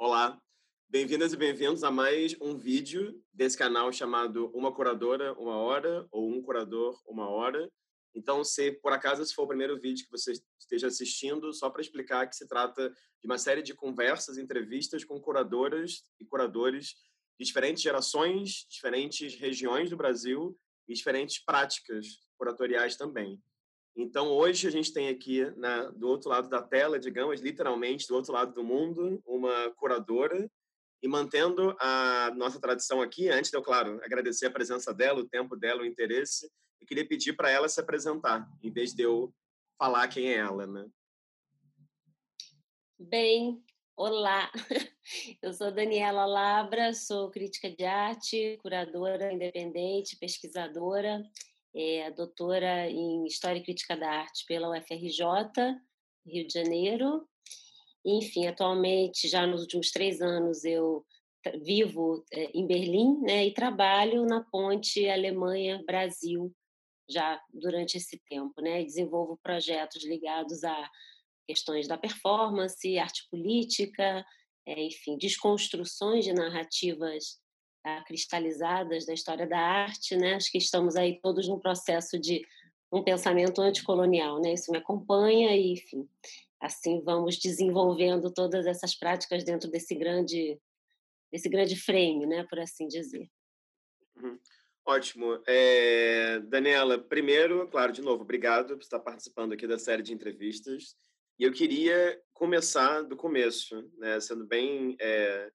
Olá, bem-vindas e bem-vindos a mais um vídeo desse canal chamado Uma Curadora, Uma Hora, ou Um Curador, Uma Hora. Então, se por acaso esse for o primeiro vídeo que você esteja assistindo, só para explicar que se trata de uma série de conversas, entrevistas com curadoras e curadores de diferentes gerações, diferentes regiões do Brasil e diferentes práticas curatoriais também. Então, hoje a gente tem aqui, né, do outro lado da tela, digamos, literalmente do outro lado do mundo, uma curadora. E mantendo a nossa tradição aqui, antes de eu, claro, agradecer a presença dela, o tempo dela, o interesse, eu queria pedir para ela se apresentar, em vez de eu falar quem é ela, né? Bem, olá. Eu sou Daniela Labra, sou crítica de arte, curadora independente, pesquisadora é doutora em História e Crítica da Arte pela UFRJ, Rio de Janeiro. Enfim, atualmente, já nos últimos três anos, eu vivo é, em Berlim né, e trabalho na ponte Alemanha-Brasil já durante esse tempo. Né, desenvolvo projetos ligados a questões da performance, arte política, é, enfim, desconstruções de narrativas cristalizadas da história da arte, né? Acho que estamos aí todos num processo de um pensamento anticolonial, né? Isso me acompanha e, enfim, assim vamos desenvolvendo todas essas práticas dentro desse grande desse grande frame, né, por assim dizer. Uhum. Ótimo. É, Daniela, primeiro, claro, de novo, obrigado por estar participando aqui da série de entrevistas. E eu queria começar do começo, né, sendo bem é,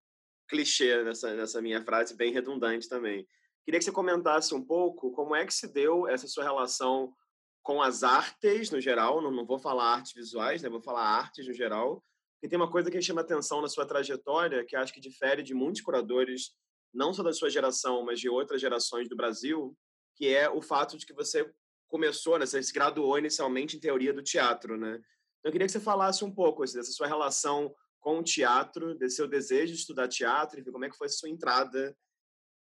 clichê nessa, nessa minha frase, bem redundante também. Queria que você comentasse um pouco como é que se deu essa sua relação com as artes no geral, não, não vou falar artes visuais, né? vou falar artes no geral, porque tem uma coisa que chama atenção na sua trajetória, que acho que difere de muitos curadores, não só da sua geração, mas de outras gerações do Brasil, que é o fato de que você começou, né? você se graduou inicialmente em teoria do teatro, né? Então, eu queria que você falasse um pouco assim, dessa sua relação com o teatro, desse seu desejo de estudar teatro, enfim, como é que foi a sua entrada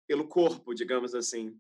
pelo corpo, digamos assim?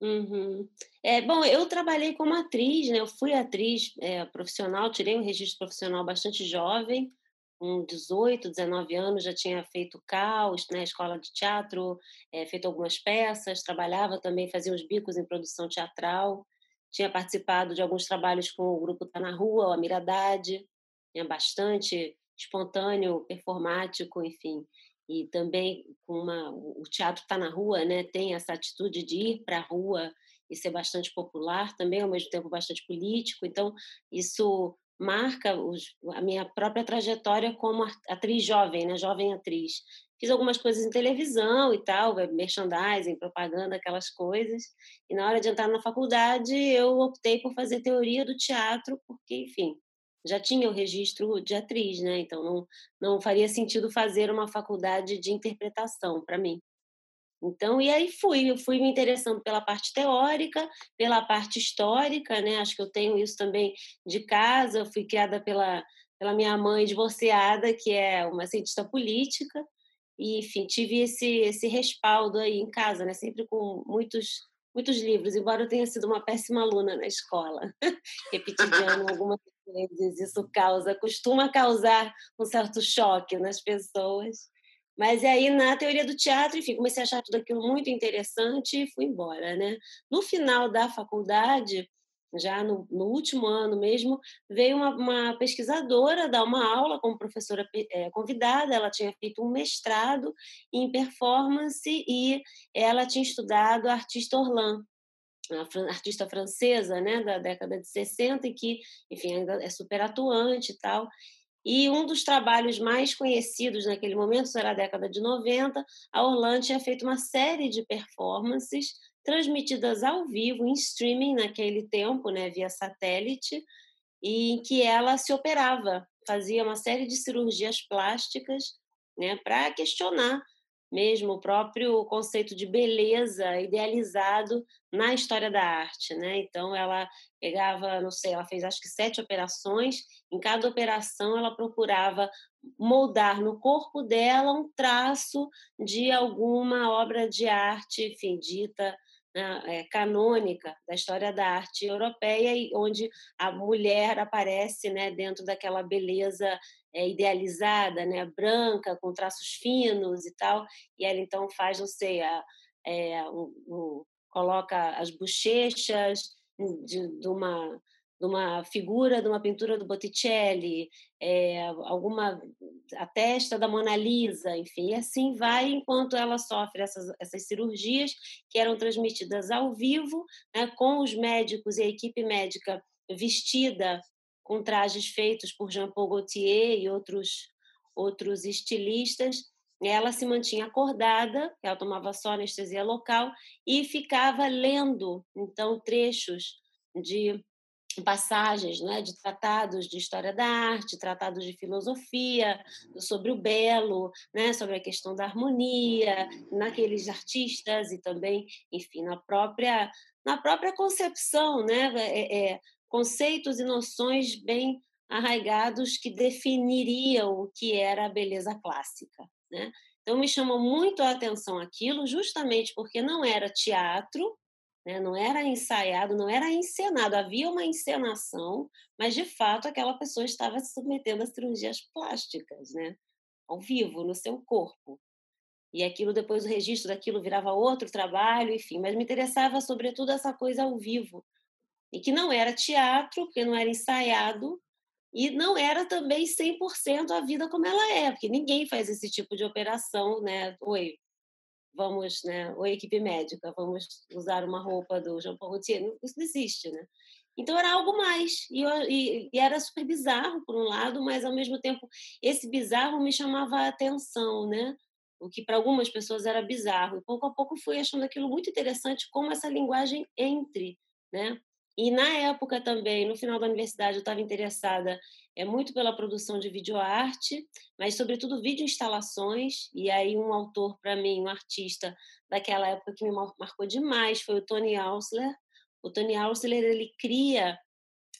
Uhum. É, bom, eu trabalhei como atriz, né? Eu fui atriz é, profissional, tirei um registro profissional bastante jovem, com 18, 19 anos, já tinha feito caos, né? Escola de teatro, é, feito algumas peças, trabalhava também, fazia uns bicos em produção teatral, tinha participado de alguns trabalhos com o grupo Tá na Rua, o Amiradade, tinha bastante espontâneo, performático, enfim. E também com uma, o teatro está na rua, né? Tem essa atitude de ir para a rua e ser bastante popular, também ao mesmo tempo bastante político. Então isso marca os, a minha própria trajetória como atriz jovem, né? Jovem atriz. Fiz algumas coisas em televisão e tal, merchandising, propaganda, aquelas coisas. E na hora de entrar na faculdade, eu optei por fazer teoria do teatro, porque, enfim, já tinha o registro de atriz, né? Então não, não faria sentido fazer uma faculdade de interpretação para mim. Então, e aí fui, eu fui me interessando pela parte teórica, pela parte histórica, né? Acho que eu tenho isso também de casa, eu fui criada pela, pela minha mãe divorciada, que é uma cientista política, e enfim, tive esse esse respaldo aí em casa, né? Sempre com muitos muitos livros, embora eu tenha sido uma péssima aluna na escola, repetindo algumas vezes isso causa, costuma causar um certo choque nas pessoas. Mas aí, na teoria do teatro, enfim, comecei a achar tudo aquilo muito interessante e fui embora, né? No final da faculdade, já no, no último ano mesmo, veio uma, uma, pesquisadora dar uma aula como professora é, convidada. Ela tinha feito um mestrado em performance e ela tinha estudado a artista Orlan, uma artista francesa, né, da década de 60 e que, enfim, ainda é super atuante e tal. E um dos trabalhos mais conhecidos naquele momento, será a década de 90, a Orlando tinha feito uma série de performances transmitidas ao vivo, em streaming naquele tempo, né, via satélite, e em que ela se operava, fazia uma série de cirurgias plásticas né, para questionar mesmo o próprio conceito de beleza idealizado na história da arte, né? Então ela pegava, não sei, ela fez acho que sete operações. Em cada operação ela procurava moldar no corpo dela um traço de alguma obra de arte, enfim, dita né, é, canônica da história da arte europeia, onde a mulher aparece né, dentro daquela beleza é, idealizada, né, branca, com traços finos e tal, e ela então faz, não sei, a, é, um, um, coloca as bochechas de, de, uma de uma figura de uma pintura do Botticelli, é, alguma a testa da Mona Lisa, enfim, e assim vai enquanto ela sofre essas, essas cirurgias que eram transmitidas ao vivo, né, com os médicos e a equipe médica vestida com trajes feitos por Jean Paul Gaultier e outros outros estilistas. Ela se mantinha acordada, ela tomava só anestesia local e ficava lendo então trechos de passagens né, de tratados de história da arte, tratados de filosofia, sobre o belo, né, sobre a questão da harmonia, naqueles artistas e também, enfim, na própria, na própria concepção, né, é, é, conceitos e noções bem arraigados que definiriam o que era a beleza clássica. Né? Então, me chamou muito a atenção aquilo, justamente porque não era teatro, né? não era ensaiado, não era encenado, havia uma encenação, mas de fato aquela pessoa estava se submetendo a cirurgias plásticas, né? ao vivo, no seu corpo. E aquilo, depois o registro daquilo virava outro trabalho, enfim, mas me interessava sobretudo essa coisa ao vivo. E que não era teatro, porque não era ensaiado, e não era também 100% a vida como ela é, porque ninguém faz esse tipo de operação, né? Oi, vamos, né? Ou equipe médica, vamos usar uma roupa do Jean Paul Gaultier. Isso não existe, né? Então era algo mais. E, eu, e, e, era super bizarro, por um lado, mas ao mesmo tempo esse bizarro me chamava a atenção, né? O que para algumas pessoas era bizarro. E pouco a pouco fui achando aquilo muito interessante, como essa linguagem entre, né? E na época também, no final da universidade, eu estava interessada é muito pela produção de videoarte, mas sobretudo vídeo instalações. E aí um autor para mim, um artista daquela época que me marcou demais foi o Tony Ausler. O Tony Ausler ele cria,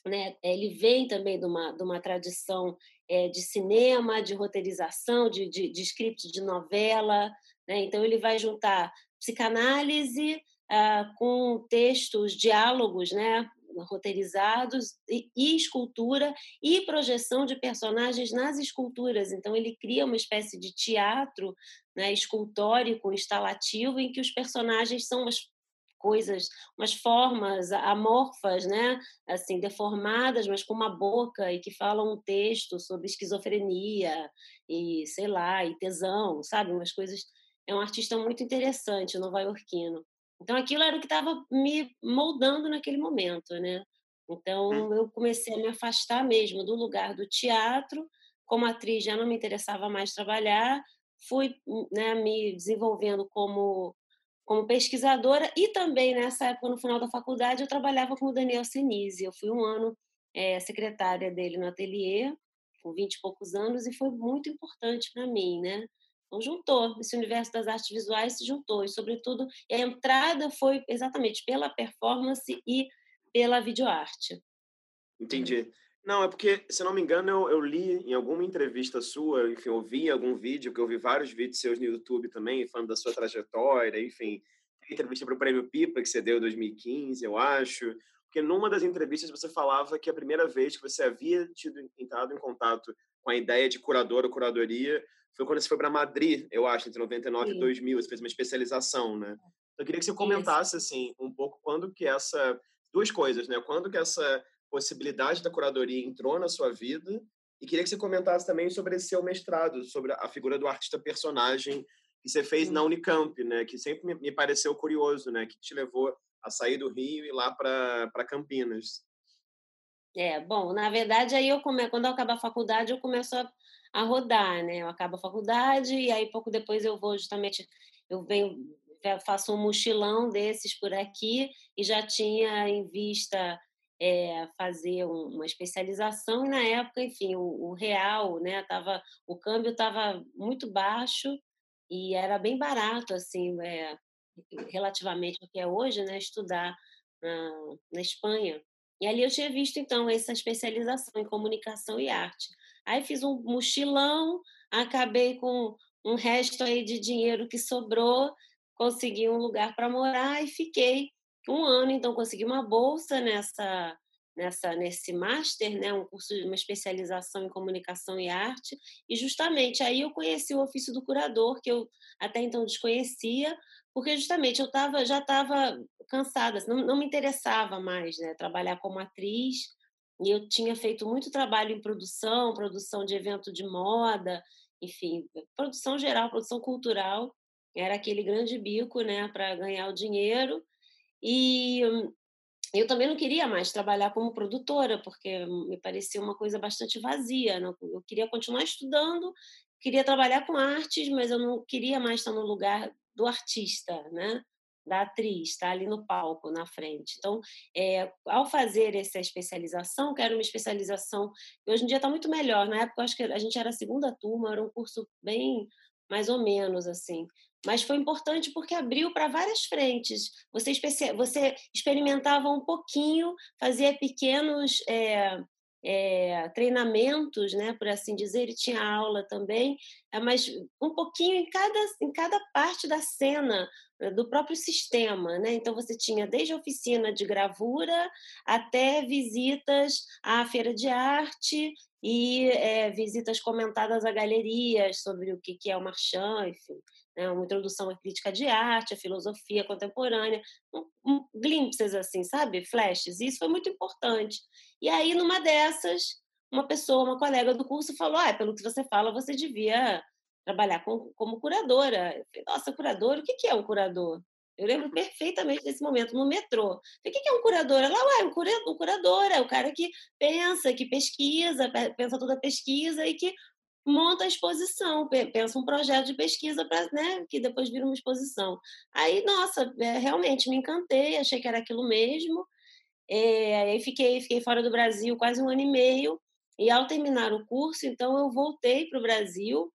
né? Ele vem também de uma de uma tradição é, de cinema, de roteirização, de, de, de script de novela, né? Então ele vai juntar psicanálise ah, com textos, diálogos, né, roteirizados e, e, escultura e projeção de personagens nas esculturas. Então ele cria uma espécie de teatro, né, escultórico, instalativo, em que os personagens são umas coisas, umas formas amorfas, né, assim deformadas, mas com uma boca e que falam um texto sobre esquizofrenia e sei lá e tesão, sabe, umas coisas. É um artista muito interessante, nova-iorquino. Então, aquilo era o que estava me moldando naquele momento, né? Então, eu comecei a me afastar mesmo do lugar do teatro. Como atriz, já não me interessava mais trabalhar. Fui né, me desenvolvendo como, como pesquisadora e também, nessa época, no final da faculdade, eu trabalhava com o Daniel Senise. Eu fui um ano é, secretária dele no ateliê, com 20 e poucos anos, e foi muito importante para mim, né? Então, juntou, esse universo das artes visuais se juntou, e, sobretudo, a entrada foi exatamente pela performance e pela videoarte. Entendi. Não, é porque, se não me engano, eu, eu, li em alguma entrevista sua, enfim, ouvi algum vídeo, que eu vi vários vídeos seus no YouTube também, falando da sua trajetória, enfim, entrevista para o Prêmio Pipa, que você deu em 2015, eu acho, porque numa das entrevistas você falava que a primeira vez que você havia tido entrado em contato com a ideia de curador ou curadoria foi quando você foi para Madrid, eu acho, entre 99 Sim. e 2000, você fez uma especialização, né? Então, eu queria que você comentasse, assim, um pouco quando que essa... Duas coisas, né? Quando que essa possibilidade da curadoria entrou na sua vida e queria que você comentasse também sobre esse seu mestrado, sobre a figura do artista personagem que você fez na Unicamp, né? Que sempre me pareceu curioso, né? Que te levou a sair do Rio e ir lá para Campinas. É, bom, na verdade, aí eu come... quando eu acabo a faculdade, eu começo a a rodar, né? Eu acabo a faculdade e aí pouco depois eu vou justamente, eu venho, faço um mochilão desses por aqui e já tinha em vista é, fazer uma especialização e na época, enfim, o, o real, né? Tava, o câmbio estava muito baixo e era bem barato, assim, é, relativamente ao que é hoje, né? Estudar na, na Espanha. E ali eu tinha visto, então, essa especialização em comunicação e arte. Aí fiz um mochilão, acabei com um resto aí de dinheiro que sobrou, consegui um lugar para morar e fiquei um ano. Então, consegui uma bolsa nessa, nessa nesse master, né, um curso de uma especialização em comunicação e arte, e justamente aí eu conheci o ofício do curador que eu até então desconhecia, porque justamente eu tava, já estava cansada, assim, não, não me interessava mais, né, trabalhar como atriz. E eu tinha feito muito trabalho em produção, produção de evento de moda, enfim, produção geral, produção cultural. Era aquele grande bico, né, para ganhar o dinheiro. E eu também não queria mais trabalhar como produtora, porque me parecia uma coisa bastante vazia. Eu queria continuar estudando, queria trabalhar com artes, mas eu não queria mais estar no lugar do artista, né? Da atriz, está ali no palco, na frente. Então, é, ao fazer essa especialização, que era uma especialização que hoje em dia está muito melhor. Na época, acho que a gente era a segunda turma, era um curso bem mais ou menos assim. Mas foi importante porque abriu para várias frentes. Você, você experimentava um pouquinho, fazia pequenos é, é, treinamentos, né, por assim dizer, e tinha aula também, é, mas um pouquinho em cada, em cada parte da cena né, do próprio sistema, né? Então você tinha desde a oficina de gravura até visitas à feira de arte e é, visitas comentadas a galerias sobre o que, que é o Marchand, enfim né, uma introdução à crítica de arte, à filosofia contemporânea, um, um, glimpses assim, sabe? Flashes. E isso foi muito importante. E aí, numa dessas, uma pessoa, uma colega do curso falou: ah, pelo que você fala, você devia trabalhar com, como curadora. Falei, Nossa, curador? O que é um curador? Eu lembro perfeitamente desse momento, no metrô. O que é um curador? Ela, ué, um curador, um curador é o cara que pensa, que pesquisa, pensa toda a pesquisa e que monta a exposição, pensa um projeto de pesquisa para, né, que depois vira uma exposição. Aí, nossa, é, realmente me encantei, achei que era aquilo mesmo. É, aí fiquei, fiquei fora do Brasil quase um ano e meio. E ao terminar o curso, então eu voltei para o Brasil,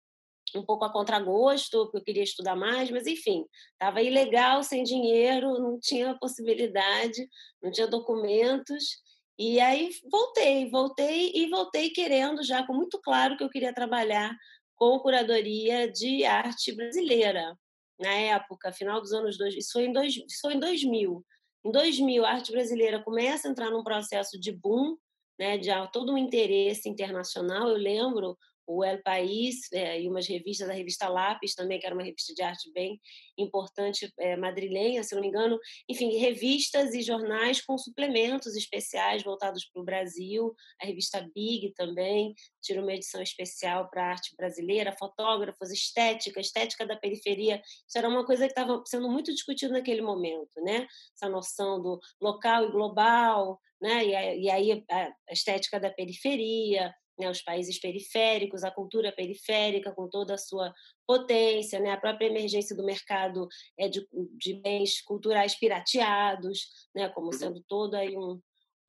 um pouco a contragosto, porque eu queria estudar mais, mas enfim, estava ilegal, sem dinheiro, não tinha possibilidade, não tinha documentos. E aí voltei, voltei e voltei querendo já com muito claro que eu queria trabalhar com curadoria de arte brasileira. Na época, final dos anos dois, isso foi em, dois, foi em 2000. Em 2000, a arte brasileira começa a entrar num processo de boom, né, de todo um interesse internacional. Eu lembro o El País é, e umas revistas, a revista Lápis também, que era uma revista de arte bem importante, é, madrilenha, se não me engano. Enfim, revistas e jornais com suplementos especiais voltados para o Brasil. A revista Big também tirou uma edição especial para a arte brasileira, fotógrafos, estética, estética da periferia. Isso era uma coisa que estava sendo muito discutida naquele momento, né? Essa noção do local e global, né? E, aí a estética da periferia, né, os países periféricos, a cultura periférica com toda a sua potência, né, a própria emergência do mercado é de, de bens culturais pirateados, né, como uhum. sendo todo aí um,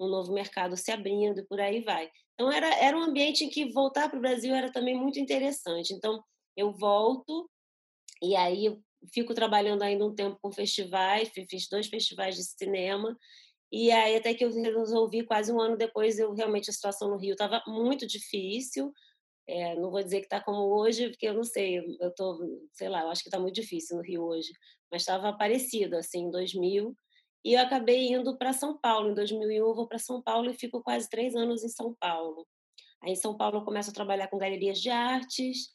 um novo mercado se abrindo e por aí vai. Então era, era um ambiente em que voltar para o Brasil era também muito interessante. Então eu volto e aí fico trabalhando ainda um tempo com festivais, fiz dois festivais de cinema e aí, até que eu resolvi, quase um ano depois, eu realmente a situação no Rio estava muito difícil. É, não vou dizer que está como hoje, porque eu não sei, eu tô, sei lá, eu acho que está muito difícil no Rio hoje, mas estava parecido, assim, em 2000. E eu acabei indo para São Paulo. Em 2001, eu vou para São Paulo e fico quase três anos em São Paulo. Aí, em São Paulo, eu começo a trabalhar com galerias de artes,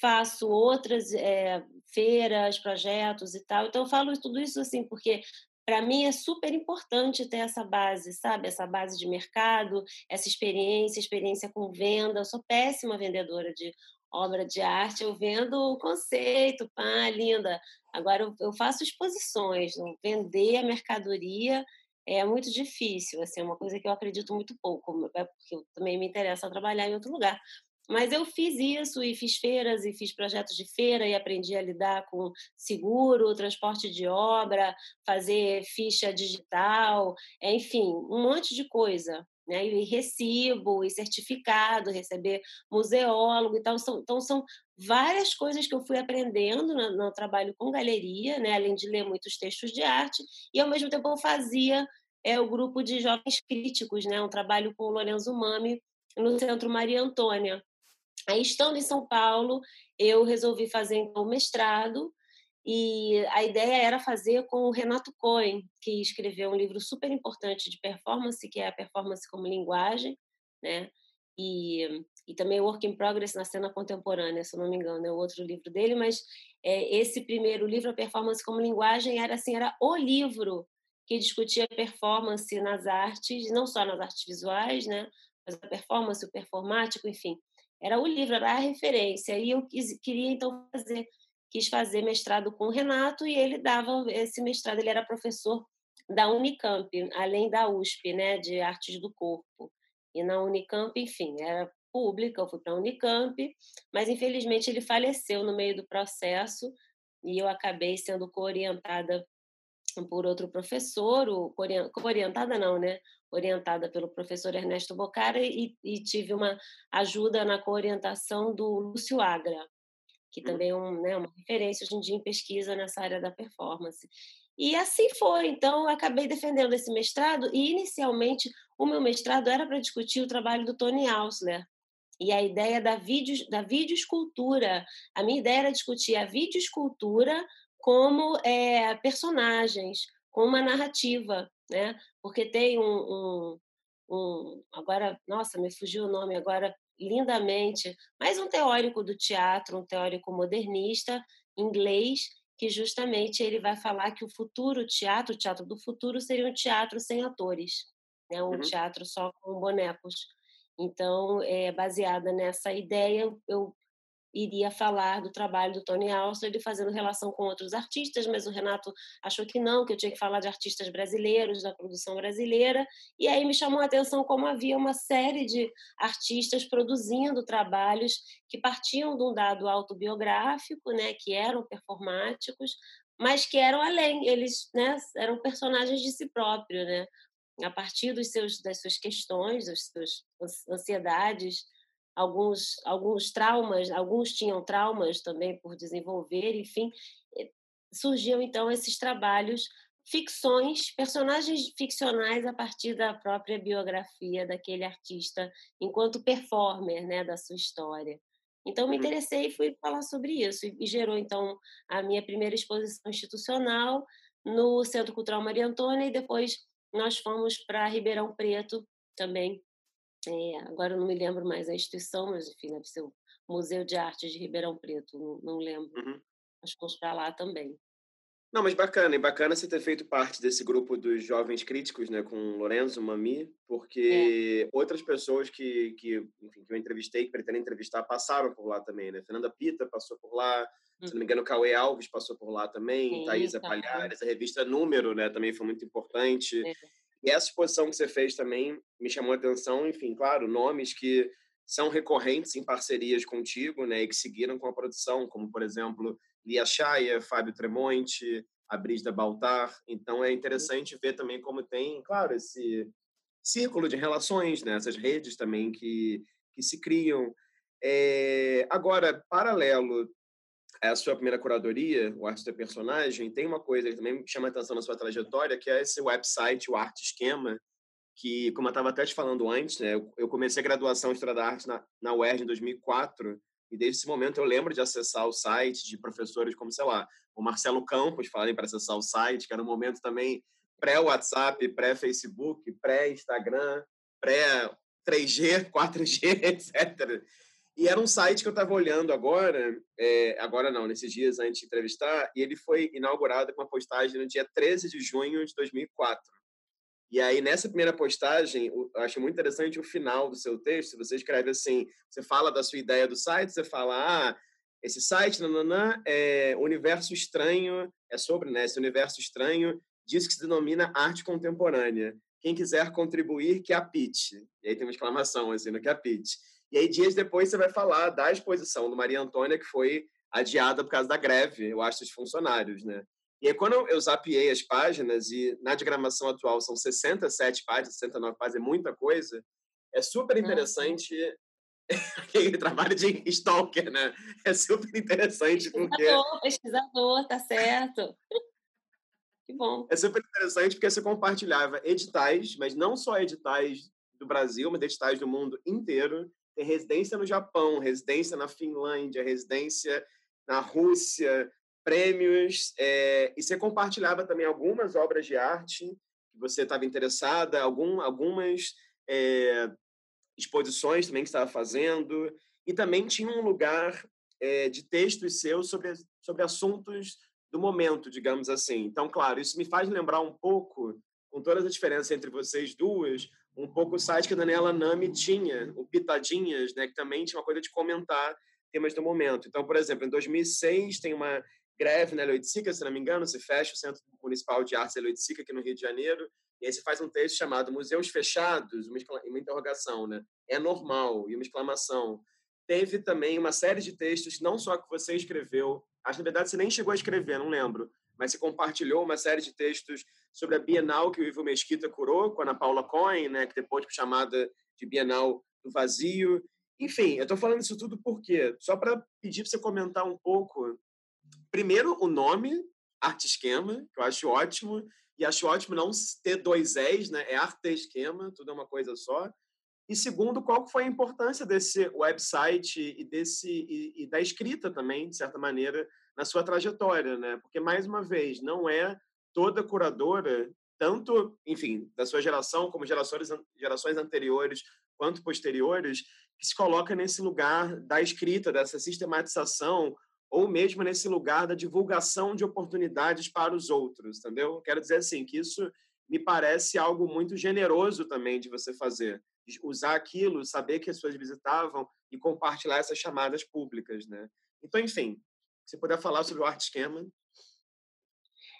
faço outras é, feiras, projetos e tal. Então, eu falo tudo isso assim, porque para mim é super importante ter essa base, sabe? Essa base de mercado, essa experiência, experiência com venda. Eu sou péssima vendedora de obra de arte, eu vendo o conceito, pá, linda. Agora eu, faço exposições, vender a mercadoria é muito difícil, assim, é uma coisa que eu acredito muito pouco, é porque também me interessa trabalhar em outro lugar. Mas eu fiz isso e fiz feiras e fiz projetos de feira e aprendi a lidar com seguro, transporte de obra, fazer ficha digital, enfim, um monte de coisa. Né? E recibo, e certificado, receber museólogo e tal. Então, são várias coisas que eu fui aprendendo no, no trabalho com galeria, né? além de ler muitos textos de arte, e ao mesmo tempo eu fazia é, o grupo de jovens críticos, né? um trabalho com o Lorenzo Mami no Centro Maria Antônia. Aí, estando em São Paulo, eu resolvi fazer então o mestrado E a ideia era fazer com o Renato Cohen, que escreveu um livro super importante de performance, que é a performance como linguagem, né? E, e também Work in Progress na cena contemporânea, se não me engano, é o outro livro dele, mas é, esse primeiro livro, a performance como linguagem, era assim, era o livro que discutia performance nas artes, não só nas artes visuais, né? Mas a performance, o performático, enfim, era o livro, era a referência. E eu quis, queria então fazer quis fazer mestrado com o Renato e ele dava esse mestrado, ele era professor da Unicamp, além da USP, né, de artes do corpo. E na Unicamp, enfim, era pública, eu fui para a Unicamp, mas infelizmente ele faleceu no meio do processo e eu acabei sendo coorientada por outro professor, coorientada não, né? Orientada pelo professor Ernesto Bocara e, e tive uma ajuda na coorientação do Lúcio Agra, que uhum. também é um, né, uma referência hoje em dia em pesquisa nessa área da performance. E assim foi, então eu acabei defendendo esse mestrado e inicialmente o meu mestrado era para discutir o trabalho do Tony Ausler e a ideia da vídeo da videoescultura. A minha ideia era discutir a videoescultura como é, personagens, com uma narrativa, né? Porque tem um, um, um agora, nossa, me fugiu o nome agora lindamente, mais um teórico do teatro, um teórico modernista inglês, que justamente ele vai falar que o futuro teatro, o teatro do futuro, seria um teatro sem atores, né? um uhum. teatro só com bonecos. Então, é, baseada nessa ideia, eu iria falar do trabalho do Tony Alston, ele fazendo relação com outros artistas, mas o Renato achou que não, que eu tinha que falar de artistas brasileiros, da produção brasileira, e aí me chamou a atenção como havia uma série de artistas produzindo trabalhos que partiam de um dado autobiográfico, né, que eram performáticos, mas que eram além, eles né, eram personagens de si próprio, né, a partir dos seus, das suas questões, das suas ansiedades, alguns, alguns traumas, alguns tinham traumas também por desenvolver, enfim, eh, surgiam então esses trabalhos, ficções, personagens ficcionais a partir da própria biografia daquele artista enquanto performer, né, da sua história. Então me uhum. interessei e fui falar sobre isso e gerou então a minha primeira exposição institucional no Centro Cultural Maria Antônia e depois nós fomos para Ribeirão Preto também é, agora eu não me lembro mais a instituição, mas enfim, deve ser o Museu de Arte de Ribeirão Preto, não, não lembro. Uhum. Acho que vamos para lá também. Não, mas bacana, e bacana você ter feito parte desse grupo dos jovens críticos, né, com Lorenzo, Mami, porque é. outras pessoas que, que, enfim, que eu entrevistei, que pretendem entrevistar, passaram por lá também, né? Fernanda Pita passou por lá, hum. se não me engano, Cauê Alves passou por lá também, Sim, Thaisa tá. Palhares, a revista Número, né, também foi muito importante. É. E essa exposição que você fez também me chamou a atenção, enfim, claro, nomes que são recorrentes em parcerias contigo, né, e que seguiram com a produção, como, por exemplo, Lia Chaya, Fábio Tremonte, a Brisda Baltar. Então, é interessante ver também como tem, claro, esse círculo de relações, né, essas redes também que, que se criam. É, agora, paralelo a sua primeira curadoria, o Arte do Personagem, tem uma coisa que também me chama a atenção na sua trajetória, que é esse website, o Arte Esquema, que, como eu estava até te falando antes, né, eu comecei a graduação em História da Arte na, na UERJ em 2004, e desde esse momento eu lembro de acessar o site de professores como, sei lá, o Marcelo Campos falarem para acessar o site, que era um momento também pré-WhatsApp, pré-Facebook, pré-Instagram, pré-3G, 4G, etc. E era um site que eu estava olhando agora, é, agora não, nesses dias antes de entrevistar, e ele foi inaugurado com uma postagem no dia 13 de junho de 2004. E aí, nessa primeira postagem, eu acho muito interessante o final do seu texto. Você escreve assim: você fala da sua ideia do site, você fala, ah, esse site, nananã, é universo estranho, é sobre né, esse universo estranho, diz que se denomina arte contemporânea. Quem quiser contribuir, que apite. E aí tem uma exclamação assim no que apite. E aí, dias depois, você vai falar da exposição do Maria Antônia, que foi adiada por causa da greve, eu acho, dos funcionários, né? E aí, quando eu zapiei as páginas, e na diagramação atual são 67 páginas, 69 páginas, é muita coisa, é super interessante aquele trabalho de stalker, né? É super interessante pesquisador, porque... Pesquisador, tá certo. que bom. É super interessante porque você compartilhava editais, mas não só editais do Brasil, mas editais do mundo inteiro, residência no Japão, residência na Finlândia, residência na Rússia, prêmios, é, e você compartilhava também algumas obras de arte que você estava interessada, algum, algumas é, exposições também que estava fazendo, e também tinha um lugar é, de textos seus sobre, sobre assuntos do momento, digamos assim. Então, claro, isso me faz lembrar um pouco, com todas as diferenças entre vocês duas, um pouco o site que a Daniela Nami tinha, o Pitadinhas, né, que também tinha uma coisa de comentar temas do momento. Então, por exemplo, em 2006 tem uma greve na Eloitsica, se não me engano, se fecha o Centro Municipal de Artes Eloitsica aqui no Rio de Janeiro, e aí se faz um texto chamado Museus Fechados, uma, uma interrogação, né? É normal, e uma exclamação. Teve também uma série de textos, não só que você escreveu, acho que na verdade você nem chegou a escrever, não lembro, mas você compartilhou uma série de textos sobre a Bienal que o Ivo Mesquita curou com a Ana Paula Cohen, né, que depois foi chamada de Bienal do Vazio. Enfim, eu estou falando isso tudo porque só para pedir para você comentar um pouco. Primeiro, o nome, Arte Esquema, que eu acho ótimo, e acho ótimo não ter dois És, né? É arte esquema, tudo é uma coisa só. E segundo, qual foi a importância desse website e desse e, e da escrita também, de certa maneira, na sua trajetória, né? Porque mais uma vez, não é toda curadora, tanto, enfim, da sua geração como gerações gerações anteriores quanto posteriores, que se coloca nesse lugar da escrita, dessa sistematização ou mesmo nesse lugar da divulgação de oportunidades para os outros, entendeu? Quero dizer assim que isso me parece algo muito generoso também de você fazer usar aquilo, saber que as pessoas visitavam e compartilhar essas chamadas públicas, né? Então, enfim, se puder falar sobre o arte esquema.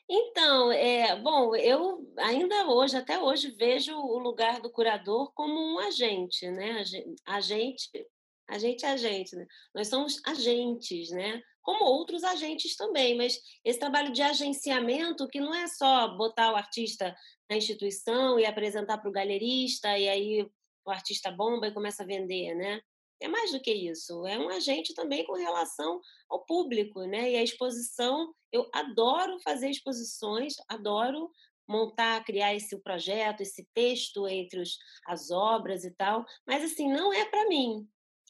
Então, é, bom, eu ainda hoje, até hoje, vejo o lugar do curador como um agente, né? Agente, agente, agente, né? Nós somos agentes, né? Como outros agentes também, mas esse trabalho de agenciamento que não é só botar o artista na instituição e apresentar para o galerista e aí o artista bomba e começa a vender, né? É mais do que isso, é um agente também com relação ao público, né? E a exposição, eu adoro fazer exposições, adoro montar, criar esse projeto, esse texto entre os, as obras e tal, mas assim, não é para mim,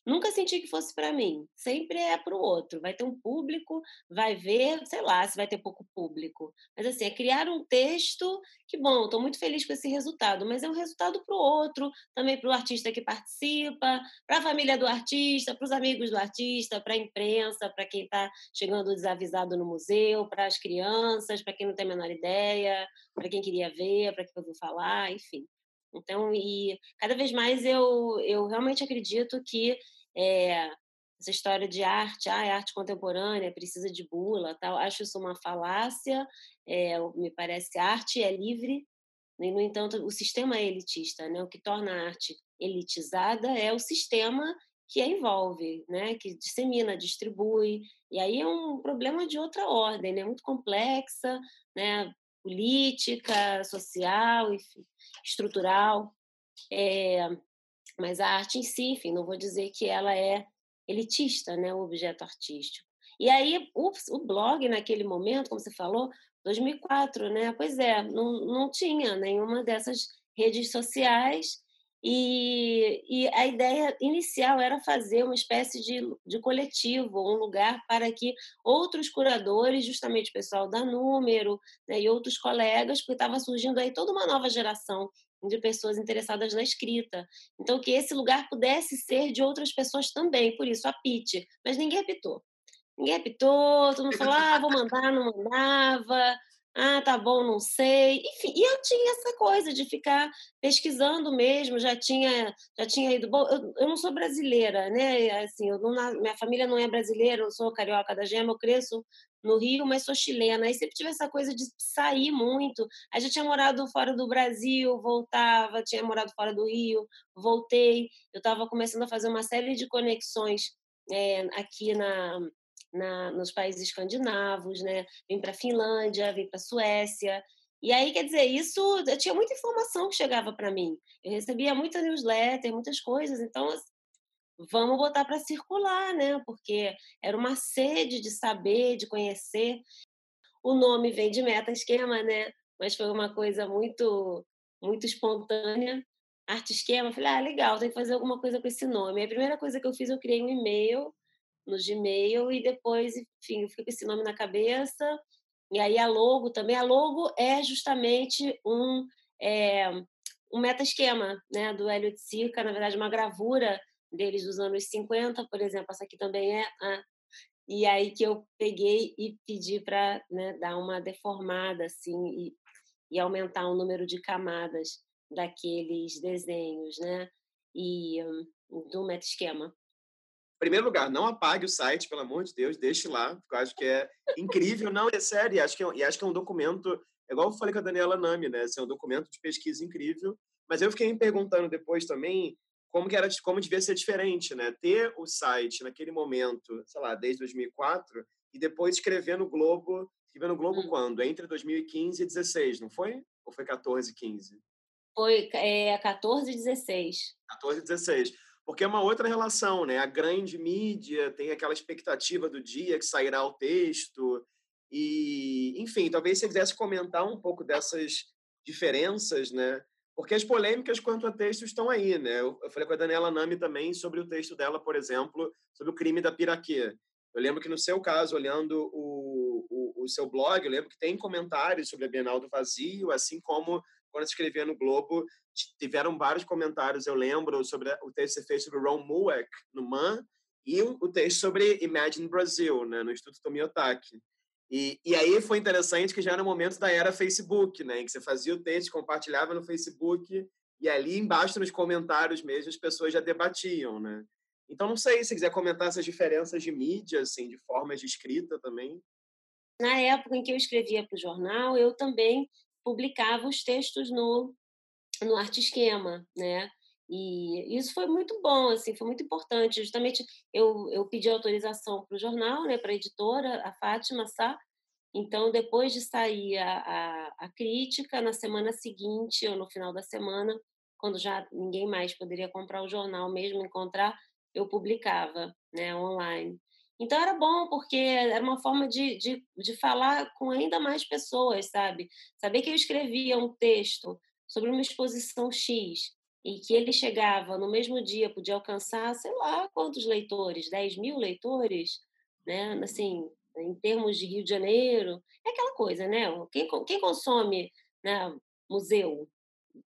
Nunca senti que fosse para mim. Sempre é para o outro. Vai ter um público, vai ver, sei lá, se vai ter pouco público. Mas assim, é criar um texto que, bom, estou muito feliz com esse resultado, mas é um resultado para o outro, também para o artista que participa, para a família do artista, para os amigos do artista, para a imprensa, para quem está chegando desavisado no museu, para as crianças, para quem não tem a menor ideia, para quem queria ver, para quem ouviu falar, enfim. Então, e cada vez mais eu, eu realmente acredito que é, essa história de arte, ah, é arte contemporânea, precisa de bula, tal, acho isso uma falácia. É, me parece que a arte é livre, e, no entanto, o sistema é elitista, né? O que torna a arte elitizada é o sistema que a envolve, né? Que dissemina, distribui, e aí é um problema de outra ordem, né? Muito complexa, né? Política, social, enfim, estrutural. É, mas a arte em si, enfim, não vou dizer que ela é elitista, né, o objeto artístico. E aí, o, o blog, naquele momento, como você falou, 2004, né? Pois é, não, não tinha nenhuma dessas redes sociais e, e, a ideia inicial era fazer uma espécie de, de coletivo, um lugar para que outros curadores, justamente o pessoal da Número né, e outros colegas, porque estava surgindo aí toda uma nova geração de pessoas interessadas na escrita. Então, que esse lugar pudesse ser de outras pessoas também, por isso a PIT. Mas ninguém apitou. Ninguém apitou, todo mundo falou, ah, vou mandar, não mandava, ah, tá bom, não sei. Enfim, e eu tinha essa coisa de ficar pesquisando mesmo, já tinha, já tinha ido. Bom, eu, eu não sou brasileira, né? Assim, eu não, minha família não é brasileira, eu sou carioca da gema, eu cresço no Rio, mas sou chilena. Aí sempre tive essa coisa de sair muito. Aí já tinha morado fora do Brasil, voltava, tinha morado fora do Rio, voltei. Eu estava começando a fazer uma série de conexões é, aqui na, na, nos países escandinavos, né? Vim para a Finlândia, vim para a Suécia. E aí, quer dizer, isso, eu tinha muita informação que chegava para mim. Eu recebia muita newsletter, muitas coisas. Então, vamos botar para circular, né? Porque era uma sede de saber, de conhecer. O nome vem de meta esquema, né? Mas foi uma coisa muito muito espontânea. Arte esquema, falei, ah, legal, tem que fazer alguma coisa com esse nome. A primeira coisa que eu fiz, eu criei um e-mail, no Gmail e depois, enfim, eu fico com esse nome na cabeça. E aí a logo também. A logo é justamente um, é, um meta-esquema né, do Hélio de na verdade, uma gravura deles dos anos 50, por exemplo. Essa aqui também é. Ah, e aí que eu peguei e pedi para né, dar uma deformada assim e, e aumentar o número de camadas daqueles desenhos, né? E um, do meta-esquema primeiro lugar, não apague o site, pelo amor de Deus, deixe lá, porque eu acho que é incrível. Não, é sério, e acho que é, e acho que é um documento, é igual eu falei com a Daniela Nami, né? Esse é um documento de pesquisa incrível. Mas eu fiquei me perguntando depois também como que era, como devia ser diferente, né? Ter o site naquele momento, sei lá, desde 2004, e depois escrever no Globo, escrever no Globo hum. quando? Entre 2015 e 16, não foi? Ou foi 14 e 15? Foi é, 14 e 16. 14 e 16 porque é uma outra relação, né? A grande mídia tem aquela expectativa do dia que sairá o texto e, enfim, talvez você quisesse comentar um pouco dessas diferenças, né? Porque as polêmicas quanto a texto estão aí, né? Eu, falei com a Daniela Nami também sobre o texto dela, por exemplo, sobre o crime da Piraquê. Eu lembro que no seu caso, olhando o, o, o seu blog, eu lembro que tem comentários sobre a Bienal do Vazio, assim como quando escrevia no Globo, tiveram vários comentários, eu lembro, sobre o texto que você fez sobre Ron Mueck, no MAN, e o texto sobre Imagine Brazil, né, no Instituto Tomiotaki. E, e aí foi interessante que já era o momento da era Facebook, né, em que você fazia o texto, compartilhava no Facebook, e ali embaixo nos comentários mesmo as pessoas já debatiam, né. Então, não sei se quiser comentar essas diferenças de mídia, assim, de formas de escrita também. Na época em que eu escrevia para o jornal, eu também publicava os textos no, no Arte Esquema, né? E isso foi muito bom, assim, foi muito importante. Justamente eu, eu pedi autorização para o jornal, né, para a editora, a Fátima Sá. Então, depois de sair a, a, a, crítica, na semana seguinte ou no final da semana, quando já ninguém mais poderia comprar o jornal, mesmo encontrar, eu publicava né, online. Então era bom, porque era uma forma de, de, de falar com ainda mais pessoas, sabe? Saber que eu escrevia um texto sobre uma exposição X e que ele chegava no mesmo dia, podia alcançar, sei lá, quantos leitores? 10 mil leitores? Né? Assim, em termos de Rio de Janeiro, é aquela coisa, né? Quem, quem consome né, museu,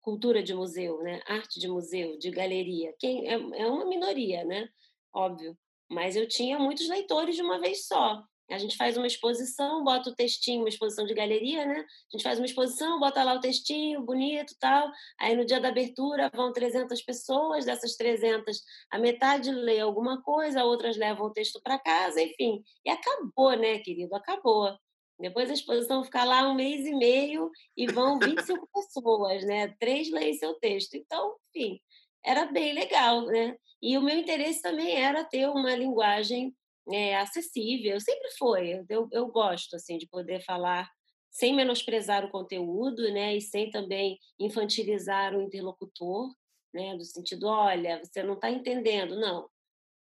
cultura de museu, né? arte de museu, de galeria, quem é, é uma minoria, né? Óbvio mas eu tinha muitos leitores de uma vez só. A gente faz uma exposição, bota o textinho, uma exposição de galeria, né? A gente faz uma exposição, bota lá o textinho, bonito tal. Aí no dia da abertura vão 300 pessoas, dessas 300, a metade lê alguma coisa, outras levam o texto para casa, enfim. E acabou, né, querido? Acabou. Depois a exposição fica lá um mês e meio e vão 25 pessoas, né? Três leem seu texto. Então, enfim, era bem legal, né? E o meu interesse também era ter uma linguagem é, acessível, sempre foi. Eu, eu gosto assim de poder falar sem menosprezar o conteúdo, né, e sem também infantilizar o interlocutor, né, do sentido, olha, você não está entendendo, não,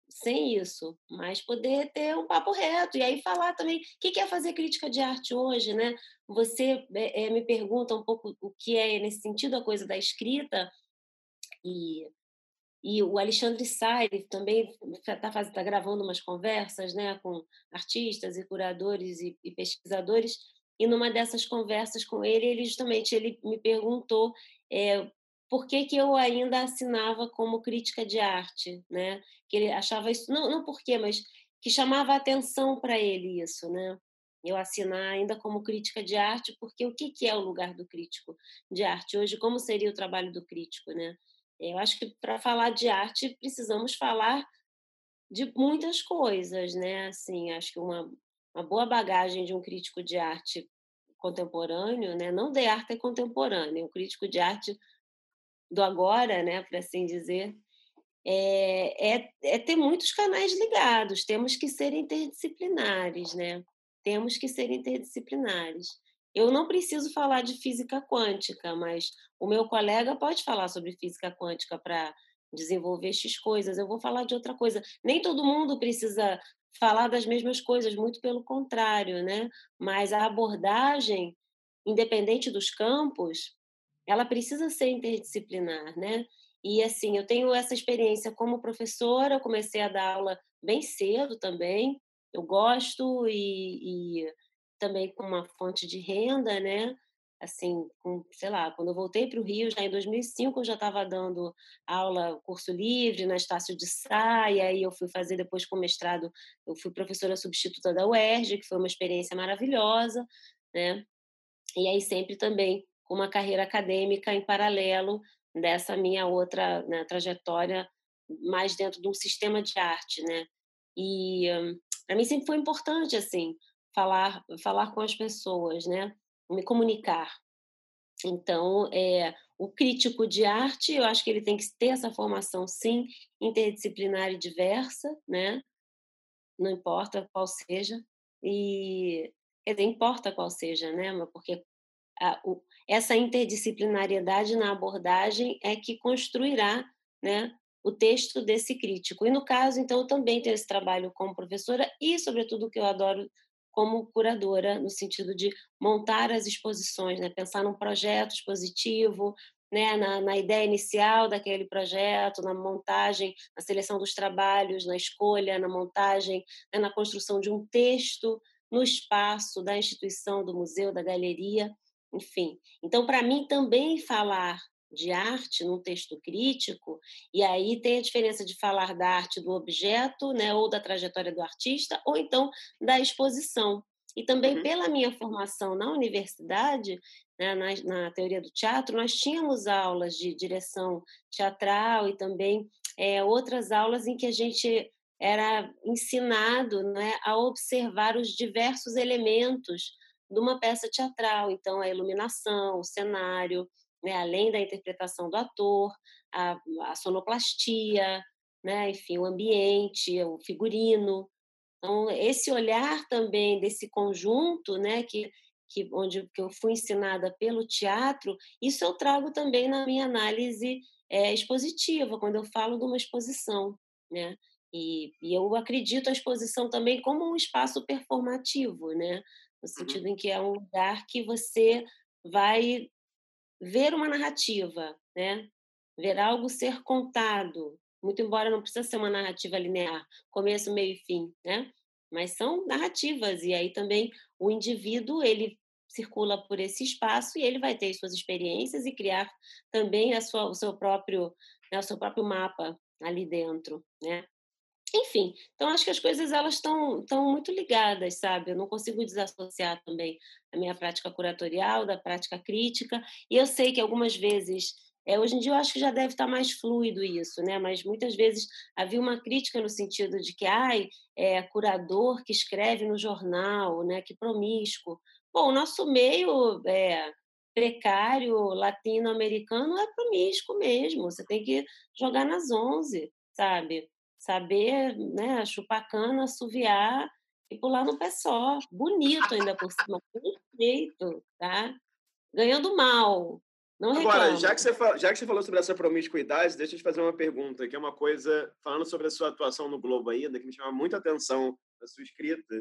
sem isso, mas poder ter um papo reto e aí falar também o que é fazer crítica de arte hoje, né? Você é, me pergunta um pouco o que é nesse sentido a coisa da escrita e e o Alexandre Saire também está tá gravando umas conversas né, com artistas e curadores e, e, pesquisadores. E numa dessas conversas com ele, ele justamente ele me perguntou é, por que, que eu ainda assinava como crítica de arte, né? Que ele achava isso não não por quê, mas que chamava atenção para ele isso, né? Eu assinar ainda como crítica de arte, porque o que, que é o lugar do crítico de arte hoje? Como seria o trabalho do crítico, né? Eu acho que para falar de arte precisamos falar de muitas coisas, né? Assim, acho que uma, uma boa bagagem de um crítico de arte contemporâneo, né? Não de arte contemporânea, um crítico de arte do agora, né? Para assim dizer, é, é, é ter muitos canais ligados. Temos que ser interdisciplinares, né? Temos que ser interdisciplinares. Eu não preciso falar de física quântica, mas o meu colega pode falar sobre física quântica para desenvolver X coisas. Eu vou falar de outra coisa. Nem todo mundo precisa falar das mesmas coisas, muito pelo contrário, né? Mas a abordagem, independente dos campos, ela precisa ser interdisciplinar, né? E assim, eu tenho essa experiência como professora, comecei a dar aula bem cedo também. Eu gosto e, e também com uma fonte de renda, né? Assim, com, sei lá, quando eu voltei para o Rio, já em 2005, eu já estava dando aula, curso livre na Estácio de Sá, e aí eu fui fazer depois com mestrado, eu fui professora substituta da UERJ, que foi uma experiência maravilhosa, né? E aí sempre também com uma carreira acadêmica em paralelo dessa minha outra né, trajetória mais dentro de um sistema de arte, né? E um, para mim sempre foi importante assim falar falar com as pessoas, né? Me comunicar. Então, é, o crítico de arte, eu acho que ele tem que ter essa formação, sim, interdisciplinar e diversa, né? Não importa qual seja. E quer dizer, importa qual seja, né? Porque a, o, essa interdisciplinariedade na abordagem é que construirá, né? o texto desse crítico. E no caso, então, eu também tenho esse trabalho como professora e, sobretudo, o que eu adoro como curadora, no sentido de montar as exposições, né? pensar num projeto expositivo, né? na, na ideia inicial daquele projeto, na montagem, na seleção dos trabalhos, na escolha, na montagem, né? na construção de um texto no espaço da instituição, do museu, da galeria, enfim. Então, para mim, também falar de arte num texto crítico, e aí tem a diferença de falar da arte do objeto, né, ou da trajetória do artista, ou então da exposição. E também uhum. pela minha formação na universidade, né, na, na, teoria do teatro, nós tínhamos aulas de direção teatral e também é, outras aulas em que a gente era ensinado né, a observar os diversos elementos de uma peça teatral. Então, a iluminação, o cenário, né, além da interpretação do ator, a, a sonoplastia, né, enfim, o ambiente, o figurino. Então, esse olhar também desse conjunto, né, que, que onde que eu fui ensinada pelo teatro, isso eu trago também na minha análise é, expositiva, quando eu falo de uma exposição, né? E, e, eu acredito a exposição também como um espaço performativo, né? No uhum. sentido em que é um lugar que você vai ver uma narrativa, né? Ver algo ser contado, muito embora não precisa ser uma narrativa linear, começo, meio e fim, né? Mas são narrativas e aí também o indivíduo ele circula por esse espaço e ele vai ter suas experiências e criar também a sua, o seu próprio, né, o seu próprio mapa ali dentro, né? Enfim, então acho que as coisas elas estão estão muito ligadas, sabe? Eu não consigo desassociar também a minha prática curatorial da prática crítica. E eu sei que algumas vezes é, hoje em dia eu acho que já deve estar mais fluido isso, né? Mas muitas vezes havia uma crítica no sentido de que, ai, é curador que escreve no jornal, né? Que promíscuo. Bom, o nosso meio é, precário latino-americano é promíscuo mesmo. Você tem que jogar nas onze, sabe? Saber né, chupar cana, assoviar e pular no pé só. Bonito ainda por cima, perfeito, tá? Ganhando mal. Não Agora, já que, você, já que você falou sobre essa promiscuidade, deixa eu te fazer uma pergunta, que é uma coisa, falando sobre a sua atuação no Globo ainda, que me chama muita atenção na sua escrita,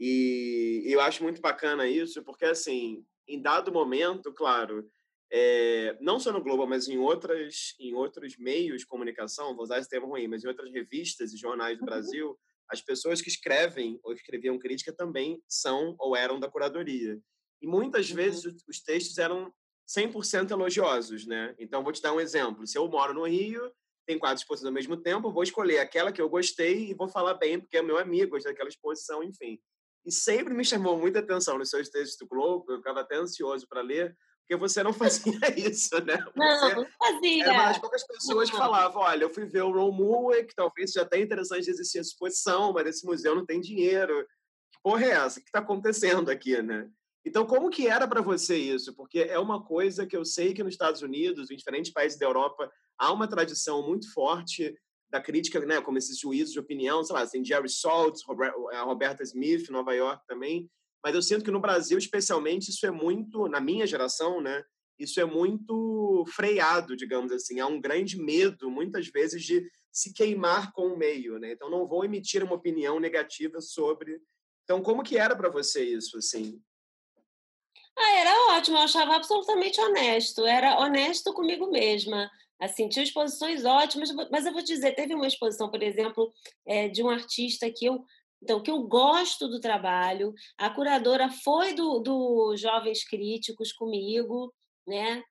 e eu acho muito bacana isso, porque, assim, em dado momento, claro, é, não só no Globo, mas em outras em outros meios de comunicação, vou usar esse termo ruim, mas em outras revistas e jornais do uhum. Brasil, as pessoas que escrevem ou escreviam crítica também são ou eram da curadoria. E muitas uhum. vezes os textos eram 100% elogiosos, né? Então, vou te dar um exemplo. Se eu moro no Rio, tem quatro exposições ao mesmo tempo, vou escolher aquela que eu gostei e vou falar bem, porque é meu amigo, gosta daquela exposição, enfim. E sempre me chamou muita atenção nos seus textos do Globo, eu ficava até ansioso para ler, porque você não fazia isso, né? Você não, fazia. Era uma das poucas pessoas que falavam, olha, eu fui ver o Romue, que talvez seja até interessante de existir essa exposição, mas esse museu não tem dinheiro. Que porra é essa? O que está acontecendo aqui, né? Então, como que era para você isso? Porque é uma coisa que eu sei que nos Estados Unidos, em diferentes países da Europa, há uma tradição muito forte da crítica, né, como esses juízos de opinião, sei lá, tem Jerry Saltz, a Roberta Smith, Nova York também, mas eu sinto que no Brasil, especialmente, isso é muito, na minha geração, né? Isso é muito freado, digamos assim. Há um grande medo, muitas vezes, de se queimar com o meio, né? Então, não vou emitir uma opinião negativa sobre. Então, como que era para você isso, assim? Ah, era ótimo, eu achava absolutamente honesto. Era honesto comigo mesma. Assim, tinha exposições ótimas, mas eu vou dizer, teve uma exposição, por exemplo, é, de um artista que eu então, que eu gosto do trabalho, a curadora foi do, do Jovens Críticos comigo, né?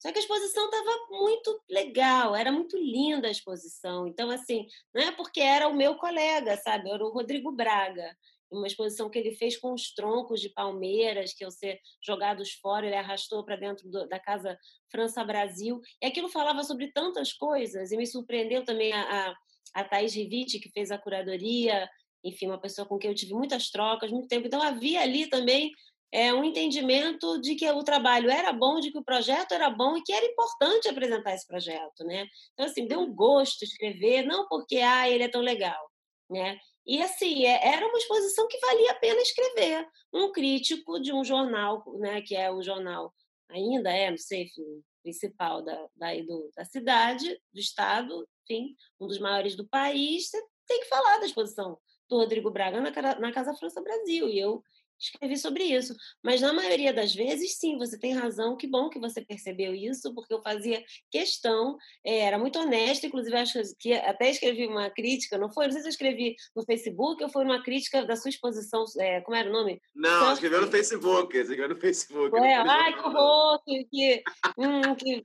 Só que a exposição estava muito legal, era muito linda a exposição. Então, assim, não é porque era o meu colega, sabe? Era o Rodrigo Braga. Uma exposição que ele fez com os troncos de palmeiras que iam ser jogados fora, ele arrastou para dentro do, da Casa França Brasil. E aquilo falava sobre tantas coisas, e me surpreendeu também a, a, a Thaís Riviti, que fez a curadoria, enfim, uma pessoa com quem eu tive muitas trocas, muito tempo. Então, havia ali também é, um entendimento de que o trabalho era bom, de que o projeto era bom e que era importante apresentar esse projeto, né? Então, assim, deu um gosto escrever, não porque, ah, ele é tão legal, né? E, assim, é, era uma exposição que valia a pena escrever. Um crítico de um jornal, né, que é o jornal, ainda é, não sei, enfim, principal da, do, da cidade, do estado, enfim, um dos maiores do país, você tem que falar da exposição do Rodrigo Braga na, na Casa França Brasil. E eu escrevi sobre isso. Mas na maioria das vezes, sim, você tem razão. Que bom que você percebeu isso, porque eu fazia questão, é, era muito honesta, inclusive acho que até escrevi uma crítica, não foi? Não sei se eu escrevi no Facebook ou foi uma crítica da sua exposição, é, como era o nome? Não, escreveu no Facebook, escreveu no Facebook. É, ai, que horror, que, que, hum, que,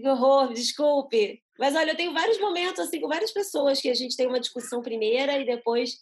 que horror, desculpe. Mas olha, eu tenho vários momentos assim com várias pessoas que a gente tem uma discussão primeira e depois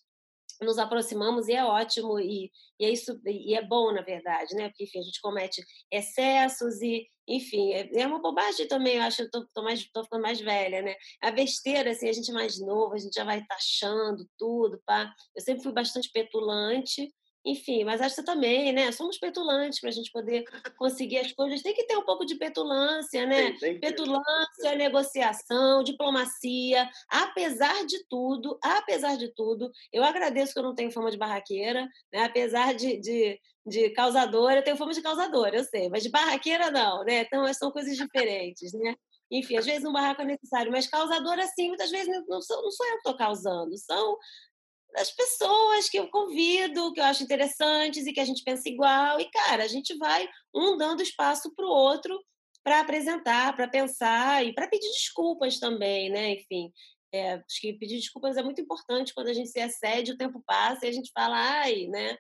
nos aproximamos e é ótimo e, e é isso e é bom na verdade né? Porque enfim a gente comete excessos e enfim é, é uma bobagem também eu acho que eu tô, tô, mais tô ficando mais velha né? A besteira assim a gente é mais novo a gente já vai taxando tudo pá. Eu sempre fui bastante petulante enfim, mas acho que também, né? Somos petulantes para a gente poder conseguir as coisas. Tem que ter um pouco de petulância, né? Tem, tem petulância, negociação, diplomacia. Apesar de tudo, apesar de tudo, eu agradeço que eu não tenho fama de barraqueira, né? Apesar de, de, de causadora, eu tenho fama de causadora, eu sei, mas de barraqueira não, né? Então são coisas diferentes, né? Enfim, às vezes um barraco é necessário, mas causadora sim, muitas vezes não sou, não sou eu que estou causando, são das pessoas que eu convido, que eu acho interessantes e que a gente pensa igual. E, cara, a gente vai um dando espaço para o outro para apresentar, para pensar e para pedir desculpas também, né? Enfim, é, acho que pedir desculpas é muito importante quando a gente se excede, o tempo passa e a gente fala, ai, né?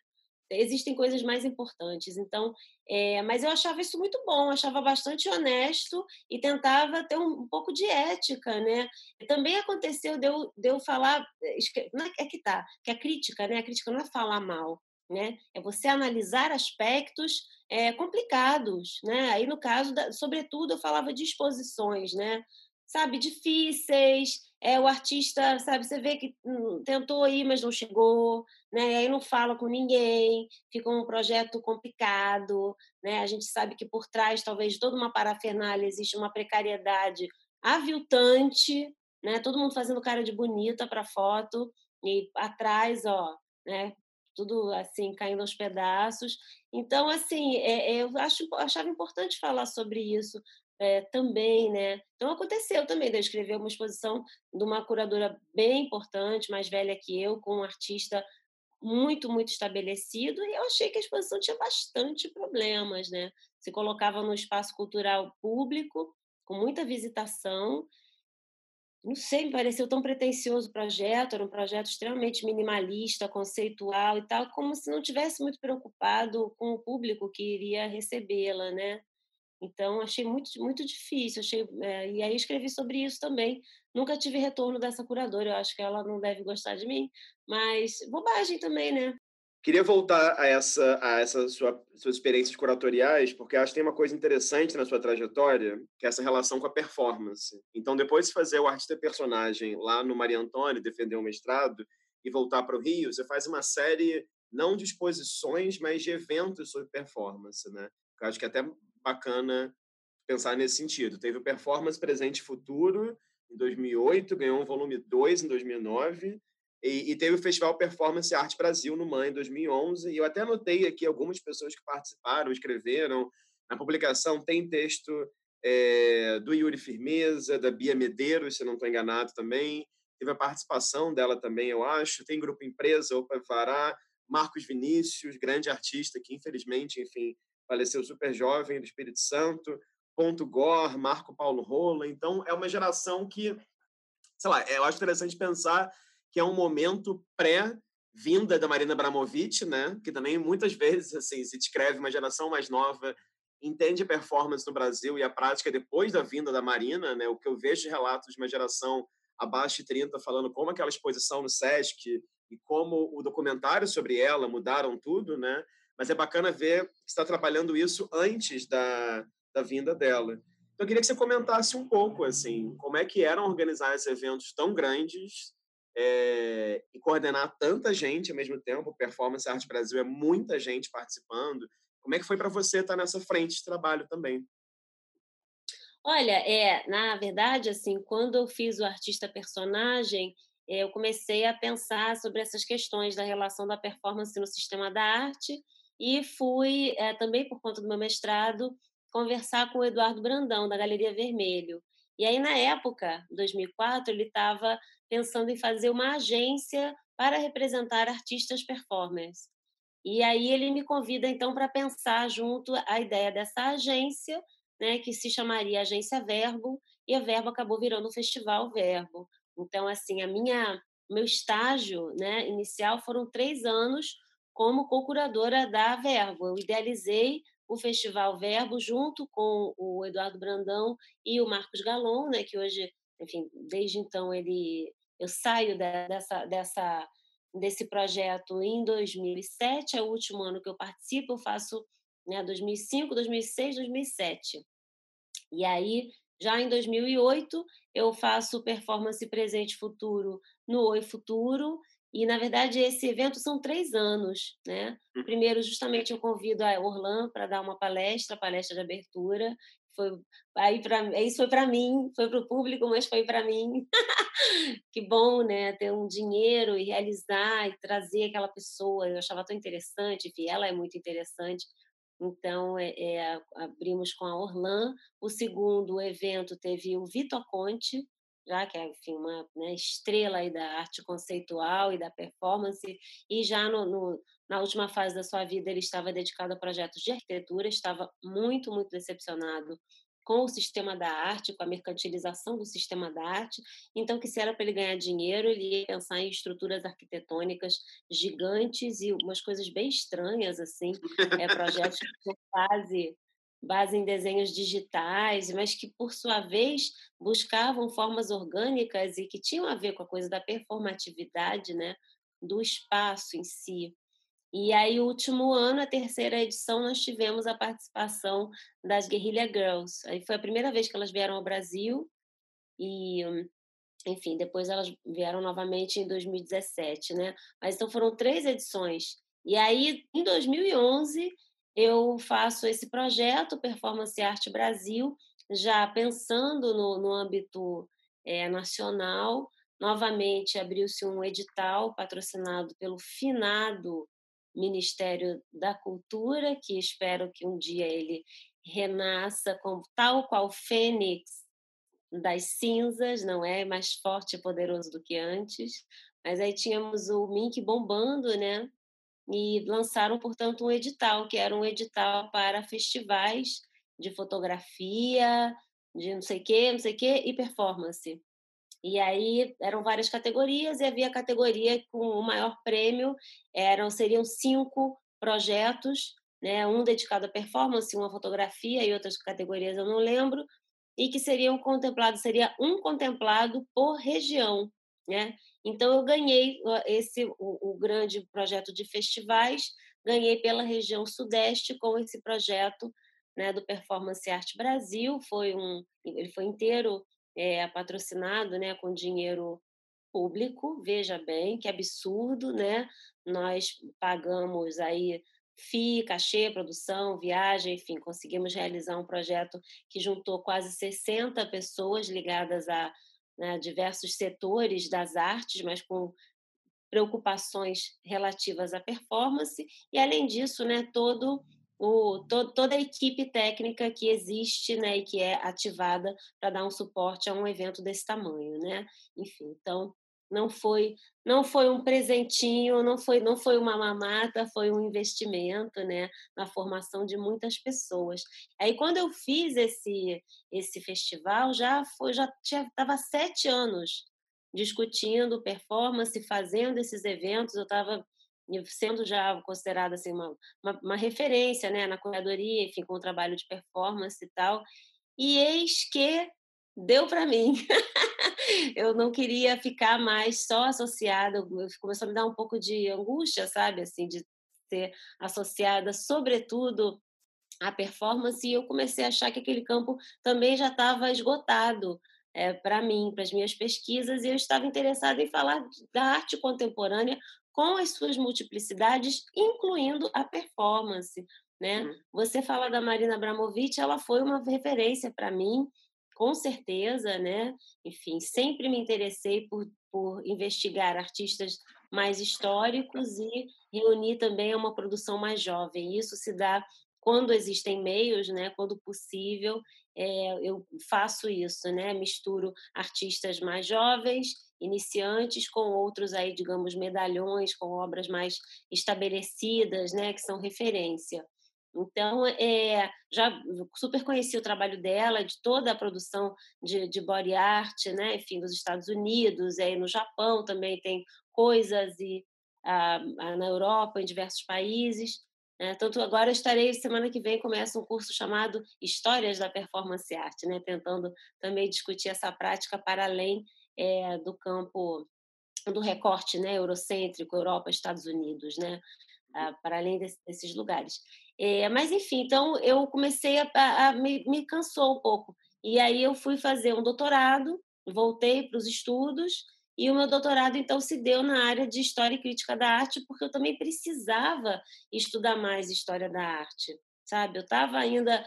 Existem coisas mais importantes. Então, é, mas eu achava isso muito bom, achava bastante honesto e tentava ter um, um pouco de ética, né? Também aconteceu de eu, de eu falar, é, é, é que tá, que a crítica, né? A crítica não é falar mal, né? É você analisar aspectos é, complicados, né? Aí no caso, da, sobretudo, eu falava de exposições, né? Sabe, difíceis, é, o artista, sabe, você vê que hum, tentou ir, mas não chegou, né? E aí não fala com ninguém, fica um projeto complicado, né? A gente sabe que por trás, talvez, de toda uma parafernália existe uma precariedade aviltante, né? Todo mundo fazendo cara de bonita para foto e atrás, ó, né? Tudo assim caindo aos pedaços. Então, assim, é, é, eu acho, achava importante falar sobre isso, é, também, né? Então aconteceu também de eu escrever uma exposição de uma curadora bem importante, mais velha que eu, com um artista muito, muito estabelecido, e eu achei que a exposição tinha bastante problemas, né? Se colocava no espaço cultural público, com muita visitação. Não sei, me pareceu tão pretensioso o projeto, era um projeto extremamente minimalista, conceitual e tal, como se não tivesse muito preocupado com o público que iria recebê-la, né? Então, achei muito, muito difícil. Achei, é, e aí escrevi sobre isso também. Nunca tive retorno dessa curadora, eu acho que ela não deve gostar de mim, mas bobagem também, né? Queria voltar a essa, a essa sua, suas experiências curatoriais, porque acho que tem uma coisa interessante na sua trajetória, que é essa relação com a performance. Então, depois de fazer o artista personagem lá no Maria Antônia, defender o mestrado, e voltar para o Rio, você faz uma série não de exposições, mas de eventos sobre performance, né? Eu acho que até bacana pensar nesse sentido. Teve o Performance Presente e Futuro em 2008, ganhou um volume 2 em 2009, e, e, teve o Festival Performance Arte Brasil no MAN em 2011, e eu até anotei aqui algumas pessoas que participaram, escreveram. Na publicação tem texto é, do Yuri Firmeza, da Bia Medeiros, se não estou enganado também. Teve a participação dela também, eu acho. Tem Grupo Empresa, Opa Vará, Marcos Vinícius, grande artista que, infelizmente, enfim, faleceu super jovem do Espírito Santo, Ponto Gore, Marco Paulo Rola. Então, é uma geração que, sei lá, eu acho interessante pensar que é um momento pré-vinda da Marina Abramovic, né? Que também muitas vezes assim se descreve uma geração mais nova entende a performance no Brasil e a prática depois da vinda da Marina, né? O que eu vejo relatos de uma geração abaixo de 30 falando como aquela exposição no SESC e como o documentário sobre ela mudaram tudo, né? Mas é bacana ver que está trabalhando isso antes da, da vinda dela. Então, eu queria que você comentasse um pouco, assim, como é que eram organizar esses eventos tão grandes é, e coordenar tanta gente ao mesmo tempo. Performance Arte Brasil é muita gente participando. Como é que foi para você estar nessa frente de trabalho também? Olha, é, na verdade, assim, quando eu fiz o artista personagem, eh, eu comecei a pensar sobre essas questões da relação da performance no sistema da arte e fui, é, também por conta do meu mestrado, conversar com o Eduardo Brandão, da Galeria Vermelho. E aí, na época, 2004, ele estava pensando em fazer uma agência para representar artistas performers. E aí ele me convida então para pensar junto a ideia dessa agência, né, que se chamaria Agência Verbo, e a Verbo acabou virando o Festival Verbo. Então, assim, a minha meu estágio, né, inicial foram três anos como co-curadora da Verbo. Eu idealizei o Festival Verbo junto com o Eduardo Brandão e o Marcos Galon, né, que hoje, enfim, desde então ele eu saio dessa dessa desse projeto em 2007, é o último ano que eu participo, eu faço né, 2005, 2006, 2007. E aí, já em 2008, eu faço performance presente futuro no Oi Futuro, e, na verdade, esse evento são três anos. Né? Hum. Primeiro, justamente, eu convido a Orlan para dar uma palestra, palestra de abertura. Foi, aí pra, isso foi para mim, foi para o público, mas foi para mim. que bom, né? Ter um dinheiro e realizar e trazer aquela pessoa. Eu achava tão interessante, enfim, ela é muito interessante. Então, é, é, abrimos com a Orlan. O segundo evento teve o Vitor Conte, já que é enfim, uma né, estrela aí da arte conceitual e da performance, e já no, no, na última fase da sua vida ele estava dedicado a projetos de arquitetura, estava muito, muito decepcionado com o sistema da arte, com a mercantilização do sistema da arte. Então, que se era para ele ganhar dinheiro, ele ia pensar em estruturas arquitetônicas gigantes e umas coisas bem estranhas, assim, é, projetos base, base em desenhos digitais, mas que, por sua vez, buscavam formas orgânicas e que tinham a ver com a coisa da performatividade, né, do espaço em si. E aí, o último ano, a terceira edição, nós tivemos a participação das Guerrilla Girls. Aí foi a primeira vez que elas vieram ao Brasil e, enfim, depois elas vieram novamente em 2017, né? Mas então foram três edições. E aí, em 2011, eu faço esse projeto Performance Arte Brasil, já pensando no, no âmbito é, nacional. Novamente, abriu-se um edital patrocinado pelo finado Ministério da Cultura, que espero que um dia ele renasça como tal qual fênix das cinzas, não é mais forte e poderoso do que antes. Mas aí tínhamos o Mink bombando, né? E lançaram, portanto, um edital, que era um edital para festivais de fotografia, de não sei o quê, não sei o quê, e performance. E aí eram várias categorias e havia a categoria com o maior prêmio, eram seriam cinco projetos, né, um dedicado à performance, uma fotografia e outras categorias eu não lembro, e que seriam contemplados, seria um contemplado por região, né? Então eu ganhei esse o, o grande projeto de festivais, ganhei pela região sudeste com esse projeto, né, do Performance Arte Brasil, foi um ele foi inteiro é, patrocinado né, com dinheiro público, veja bem, que absurdo, né? Nós pagamos aí FII, cachê, produção, viagem, enfim, conseguimos realizar um projeto que juntou quase 60 pessoas ligadas a né, diversos setores das artes, mas com preocupações relativas à performance, e além disso, né, todo o, to, toda a equipe técnica que existe né, e que é ativada para dar um suporte a um evento desse tamanho. Né? Enfim, então, não foi não foi um presentinho, não foi não foi uma mamata, foi um investimento, né, na formação de muitas pessoas. Aí quando eu fiz esse esse festival já foi já estava sete anos discutindo performance, fazendo esses eventos, eu estava sendo já considerada assim uma, uma, uma, referência, né, na curadoria, enfim, com o trabalho de performance e tal. E eis que deu para mim. eu não queria ficar mais só associada, começou a me dar um pouco de angústia, sabe, assim, de ser associada, sobretudo, à performance, e eu comecei a achar que aquele campo também já estava esgotado é, para mim, para as minhas pesquisas, e eu estava interessada em falar da arte contemporânea com as suas multiplicidades, incluindo a performance. Né? Uhum. Você fala da Marina Abramovic, ela foi uma referência para mim, com certeza, né? Enfim, sempre me interessei por, por investigar artistas mais históricos e reunir também uma produção mais jovem. Isso se dá quando existem meios, né? Quando possível, é, eu faço isso, né? Misturo artistas mais jovens, iniciantes, com outros aí, digamos, medalhões, com obras mais estabelecidas, né? Que são referência. Então, é, já super conheci o trabalho dela, de toda a produção de, de body art, né? enfim, dos Estados Unidos, aí no Japão também tem coisas, e ah, na Europa, em diversos países. Né? Tanto agora estarei, semana que vem, começa um curso chamado Histórias da Performance Art, né? tentando também discutir essa prática para além é, do campo do recorte né, eurocêntrico, Europa, Estados Unidos, né? Ah, para além desse, desses lugares. É, mas, enfim, então eu comecei a, a, a me, me cansou um pouco. E aí eu fui fazer um doutorado, voltei para os estudos, e o meu doutorado, então, se deu na área de História e Crítica da Arte, porque eu também precisava estudar mais História da Arte, sabe? Eu estava ainda...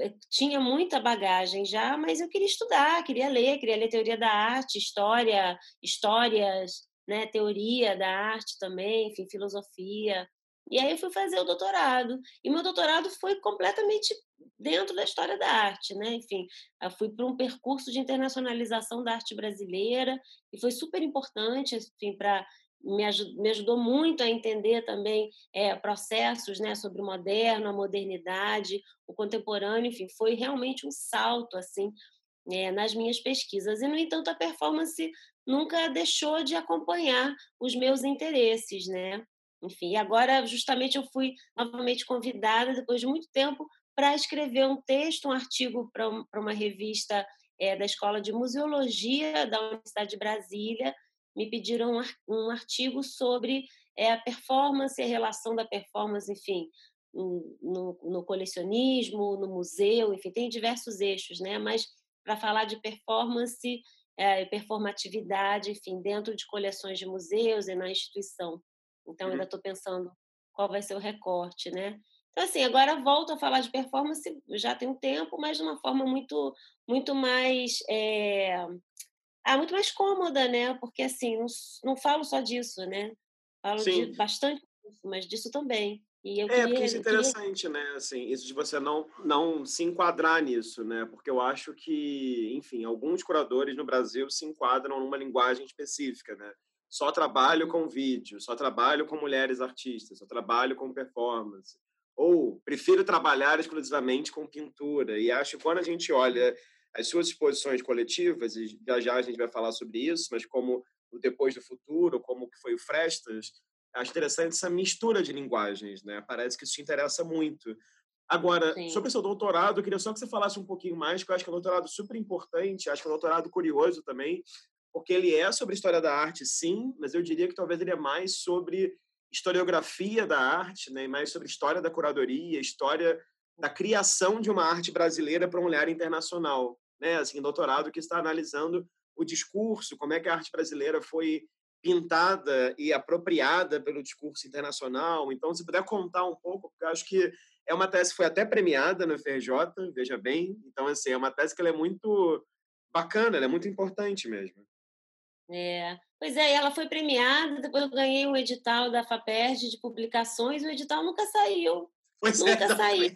Eh, tinha muita bagagem já, mas eu queria estudar, queria ler, queria ler Teoria da Arte, História, Histórias, né? Teoria da Arte também, enfim, Filosofia... E aí eu fui fazer o doutorado. E meu doutorado foi completamente dentro da história da arte, né? Enfim, eu fui para um percurso de internacionalização da arte brasileira e foi super importante, enfim, para me, me, ajudou muito a entender também é, processos né, sobre o moderno, a modernidade, o contemporâneo, enfim, foi realmente um salto assim é, nas minhas pesquisas. E, no entanto, a performance nunca deixou de acompanhar os meus interesses, né? Enfim, agora justamente eu fui novamente convidada, depois de muito tempo, para escrever um texto, um artigo para uma revista é, da Escola de Museologia da Universidade de Brasília. Me pediram um artigo sobre é, a performance, a relação da performance, enfim, no, no, colecionismo, no museu, enfim, tem diversos eixos, né? Mas para falar de performance, é, performatividade, enfim, dentro de coleções de museus e na instituição. Então, uhum. ainda estou pensando qual vai ser o recorte, né? Então, assim, agora volto a falar de performance, já tem um tempo, mas de uma forma muito, muito mais... É... Ah, muito mais cômoda, né? Porque, assim, não, não falo só disso, né? Falo Sim. de bastante disso, mas disso também. É, queria, porque isso é interessante, queria... né? Assim, isso de você não, não se enquadrar nisso, né? Porque eu acho que, enfim, alguns curadores no Brasil se enquadram numa linguagem específica, né? Só trabalho com vídeo, só trabalho com mulheres artistas, só trabalho com performance. Ou prefiro trabalhar exclusivamente com pintura. E acho que quando a gente olha as suas exposições coletivas, e já já a gente vai falar sobre isso, mas como o Depois do Futuro, como que foi o Frestas, acho interessante essa mistura de linguagens, né? Parece que isso te interessa muito. Agora, Sim. sobre o seu doutorado, eu queria só que você falasse um pouquinho mais, que eu acho que é um doutorado super importante, acho que é um doutorado curioso também, porque ele é sobre história da arte, sim, mas eu diria que talvez ele é mais sobre historiografia da arte, né, mais sobre história da curadoria, história da criação de uma arte brasileira para um olhar internacional, né, assim, doutorado que está analisando o discurso, como é que a arte brasileira foi pintada e apropriada pelo discurso internacional. Então, se puder contar um pouco, porque eu acho que é uma tese que foi até premiada no FRJ, veja bem. Então, assim, é uma tese que é muito bacana, é muito importante mesmo. É. Pois é, ela foi premiada, depois eu ganhei um edital da FAPERJ de publicações, o edital nunca saiu. Pois é, nunca é, saiu.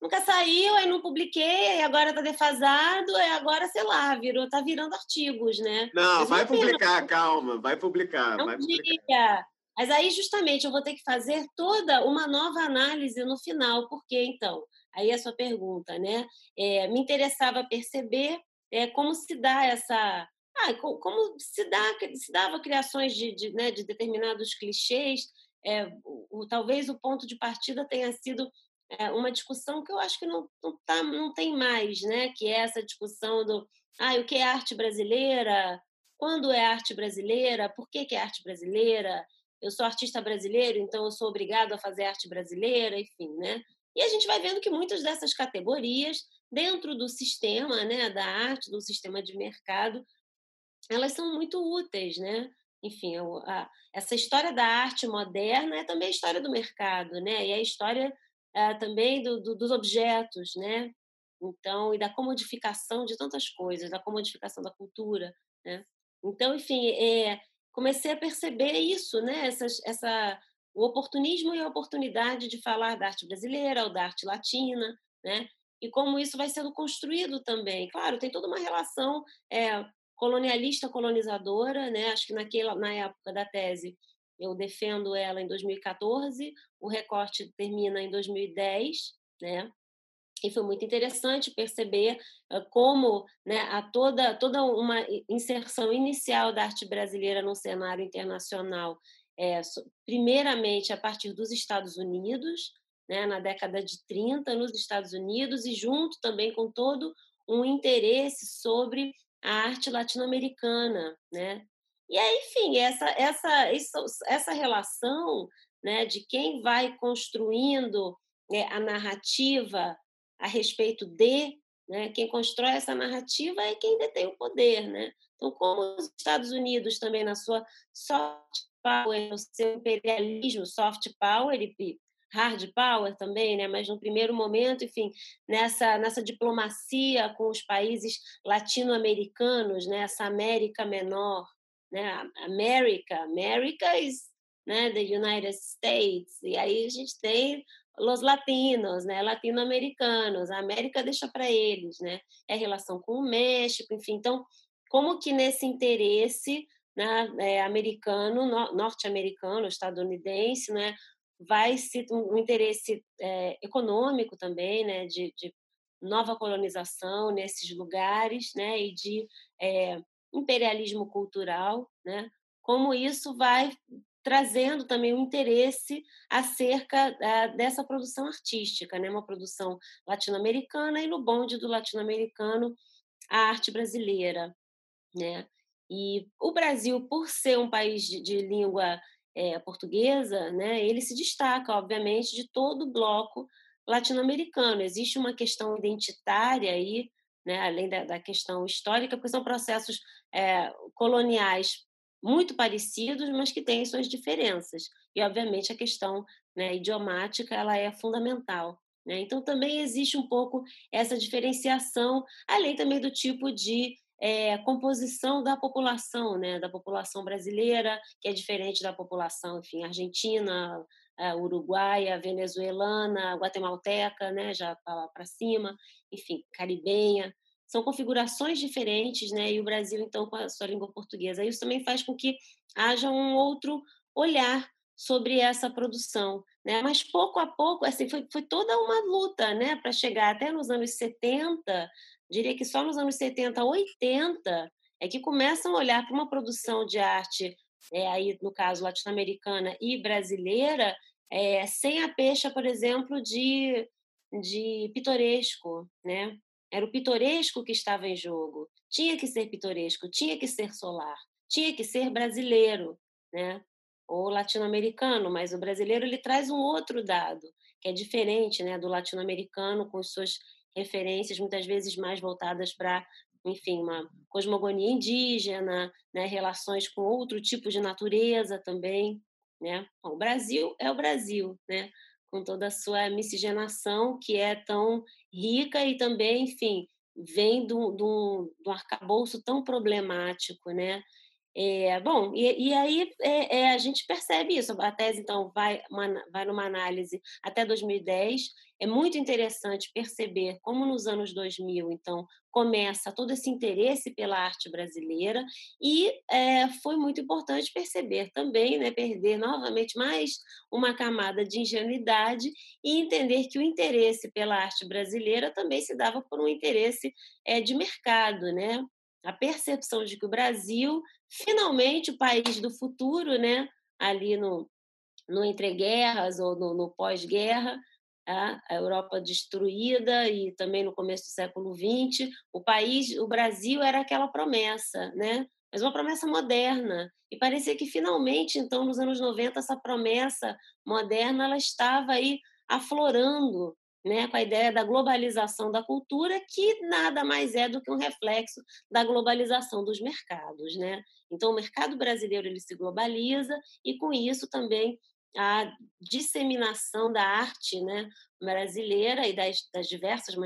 nunca saiu, aí não publiquei, aí agora está defasado, aí agora, sei lá, virou, tá virando artigos, né? Não, Mas vai publicar, pena. calma, vai publicar. Não vai publicar. Mas aí, justamente, eu vou ter que fazer toda uma nova análise no final. Por quê, então? Aí a sua pergunta, né? É, me interessava perceber é, como se dá essa... Ah, como se, dá, se dava criações de, de, né, de determinados clichês. É, o, o, talvez o ponto de partida tenha sido é, uma discussão que eu acho que não, não, tá, não tem mais, né? que é essa discussão do ah, o que é arte brasileira, quando é arte brasileira, por que, que é arte brasileira, eu sou artista brasileiro, então eu sou obrigado a fazer arte brasileira, enfim, né? E a gente vai vendo que muitas dessas categorias, dentro do sistema né, da arte, do sistema de mercado, elas são muito úteis, né? Enfim, a, essa história da arte moderna é também a história do mercado, né? E é a história é, também do, do, dos objetos, né? Então, e da comodificação de tantas coisas, da comodificação da cultura, né? Então, enfim, é, comecei a perceber isso, né? Essa, o oportunismo e a oportunidade de falar da arte brasileira ou da arte latina, né? E como isso vai sendo construído também. Claro, tem toda uma relação é, colonialista, colonizadora, né? Acho que naquela, na época da tese eu defendo ela em 2014, o recorte termina em 2010, né? E foi muito interessante perceber como né, a toda, toda uma inserção inicial da arte brasileira no cenário internacional, é, primeiramente a partir dos Estados Unidos, né, na década de 30, nos Estados Unidos, e junto também com todo um interesse sobre a arte latino-americana. Né? E aí, enfim, essa, essa, essa relação né, de quem vai construindo né, a narrativa a respeito de, né? quem constrói essa narrativa é quem detém o poder. Né? Então, como os Estados Unidos também na sua soft power, no seu imperialismo, soft power e hard power também, né? mas no primeiro momento, enfim, nessa, nessa diplomacia com os países latino-americanos, né? essa América menor, né? América, América is né, the United States, e aí a gente tem os latinos, né, latino-americanos, a América deixa para eles, né, é relação com o México, enfim, então, como que nesse interesse né, é, americano, no, norte-americano, estadunidense, né, vai se um interesse é, econômico também, né, de, de, nova colonização nesses lugares, né, e de é, imperialismo cultural, né, como isso vai trazendo também um interesse acerca uh, dessa produção artística, né? uma produção latino-americana e no bonde do latino-americano a arte brasileira. Né? E o Brasil, por ser um país de, de língua é, portuguesa, né, ele se destaca, obviamente, de todo o bloco latino-americano. Existe uma questão identitária aí, né, além da, da, questão histórica, porque são processos é, coloniais muito parecidos, mas que têm suas diferenças. E, obviamente, a questão né, idiomática ela é fundamental. Né? Então, também existe um pouco essa diferenciação, além também do tipo de é, composição da população, né? da população brasileira, que é diferente da população, enfim, argentina, uruguaia, venezuelana, guatemalteca, né? já para cima, enfim, caribenha são configurações diferentes, né? E o Brasil, então, com a sua língua portuguesa. Isso também faz com que haja um outro olhar sobre essa produção, né? Mas pouco a pouco, assim, foi, foi toda uma luta, né? Para chegar até nos anos 70, diria que só nos anos 70, 80, é que começam a olhar para uma produção de arte, é, aí no caso latino-americana e brasileira, é, sem a pecha, por exemplo, de, de pitoresco, né? Era o pitoresco que estava em jogo. Tinha que ser pitoresco, tinha que ser solar, tinha que ser brasileiro, né? Ou latino-americano, mas o brasileiro ele traz um outro dado, que é diferente, né, do latino-americano com suas referências muitas vezes mais voltadas para enfim, uma cosmogonia indígena, né, relações com outro tipo de natureza também, né? Bom, o Brasil é o Brasil, né? com toda a sua miscigenação, que é tão rica e também, enfim, vem de um arcabouço tão problemático, né? É, bom, e, e aí é, é, a gente percebe isso. A tese, então, vai, uma, vai numa análise até 2010. É muito interessante perceber como nos anos 2000, então, começa todo esse interesse pela arte brasileira e é, foi muito importante perceber também, né, perder novamente mais uma camada de ingenuidade e entender que o interesse pela arte brasileira também se dava por um interesse é, de mercado, né? A percepção de que o Brasil, finalmente, o país do futuro, né, ali no, no entre-guerras ou no, no pós-guerra, a Europa destruída e também no começo do século XX, o país, o Brasil era aquela promessa, né? Mas uma promessa moderna. E parecia que finalmente, então, nos anos 90, essa promessa moderna ela estava aí aflorando né, com a ideia da globalização da cultura, que nada mais é do que um reflexo da globalização dos mercados. Né? Então, o mercado brasileiro ele se globaliza e, com isso, também a disseminação da arte né, brasileira e das, das diversas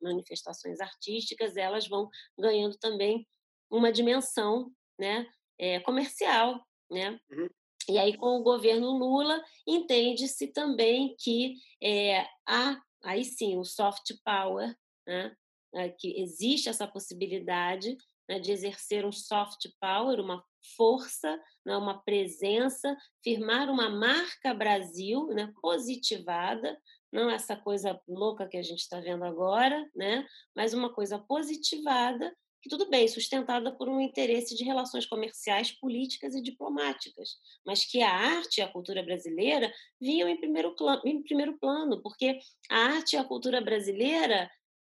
manifestações artísticas, elas vão ganhando também uma dimensão né, é, comercial. Né? Uhum. E aí, com o governo Lula, entende-se também que é, há aí sim o soft power, né? É, que existe essa possibilidade né, de exercer um soft power, uma força, né, uma presença, firmar uma marca Brasil né, positivada, não essa coisa louca que a gente está vendo agora, né, mas uma coisa positivada que tudo bem, sustentada por um interesse de relações comerciais, políticas e diplomáticas, mas que a arte e a cultura brasileira vinham em primeiro, em primeiro plano, porque a arte e a cultura brasileira,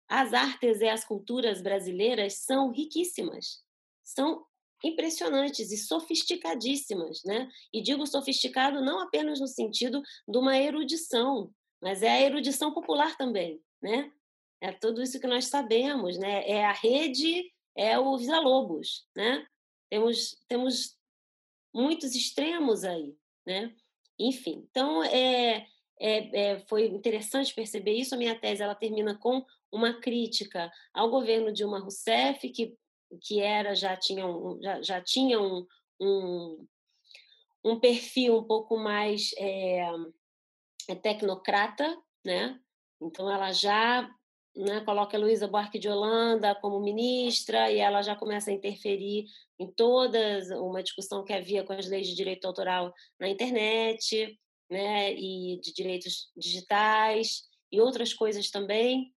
as artes e as culturas brasileiras são riquíssimas, são impressionantes e sofisticadíssimas, né? E digo sofisticado não apenas no sentido de uma erudição, mas é a erudição popular também, né? É tudo isso que nós sabemos, né? É a rede, é o Vila-Lobos, né? Temos, temos muitos extremos aí, né? Enfim, então é, é, é, foi interessante perceber isso. A minha tese ela termina com uma crítica ao governo Dilma Rousseff, que, que era já tinha um, já, já tinha um, um, um perfil um pouco mais é, tecnocrata, né? Então ela já né, coloca a Luísa Buarque de Holanda como ministra e ela já começa a interferir em todas uma discussão que havia com as leis de direito autoral na internet, né, e de direitos digitais e outras coisas também.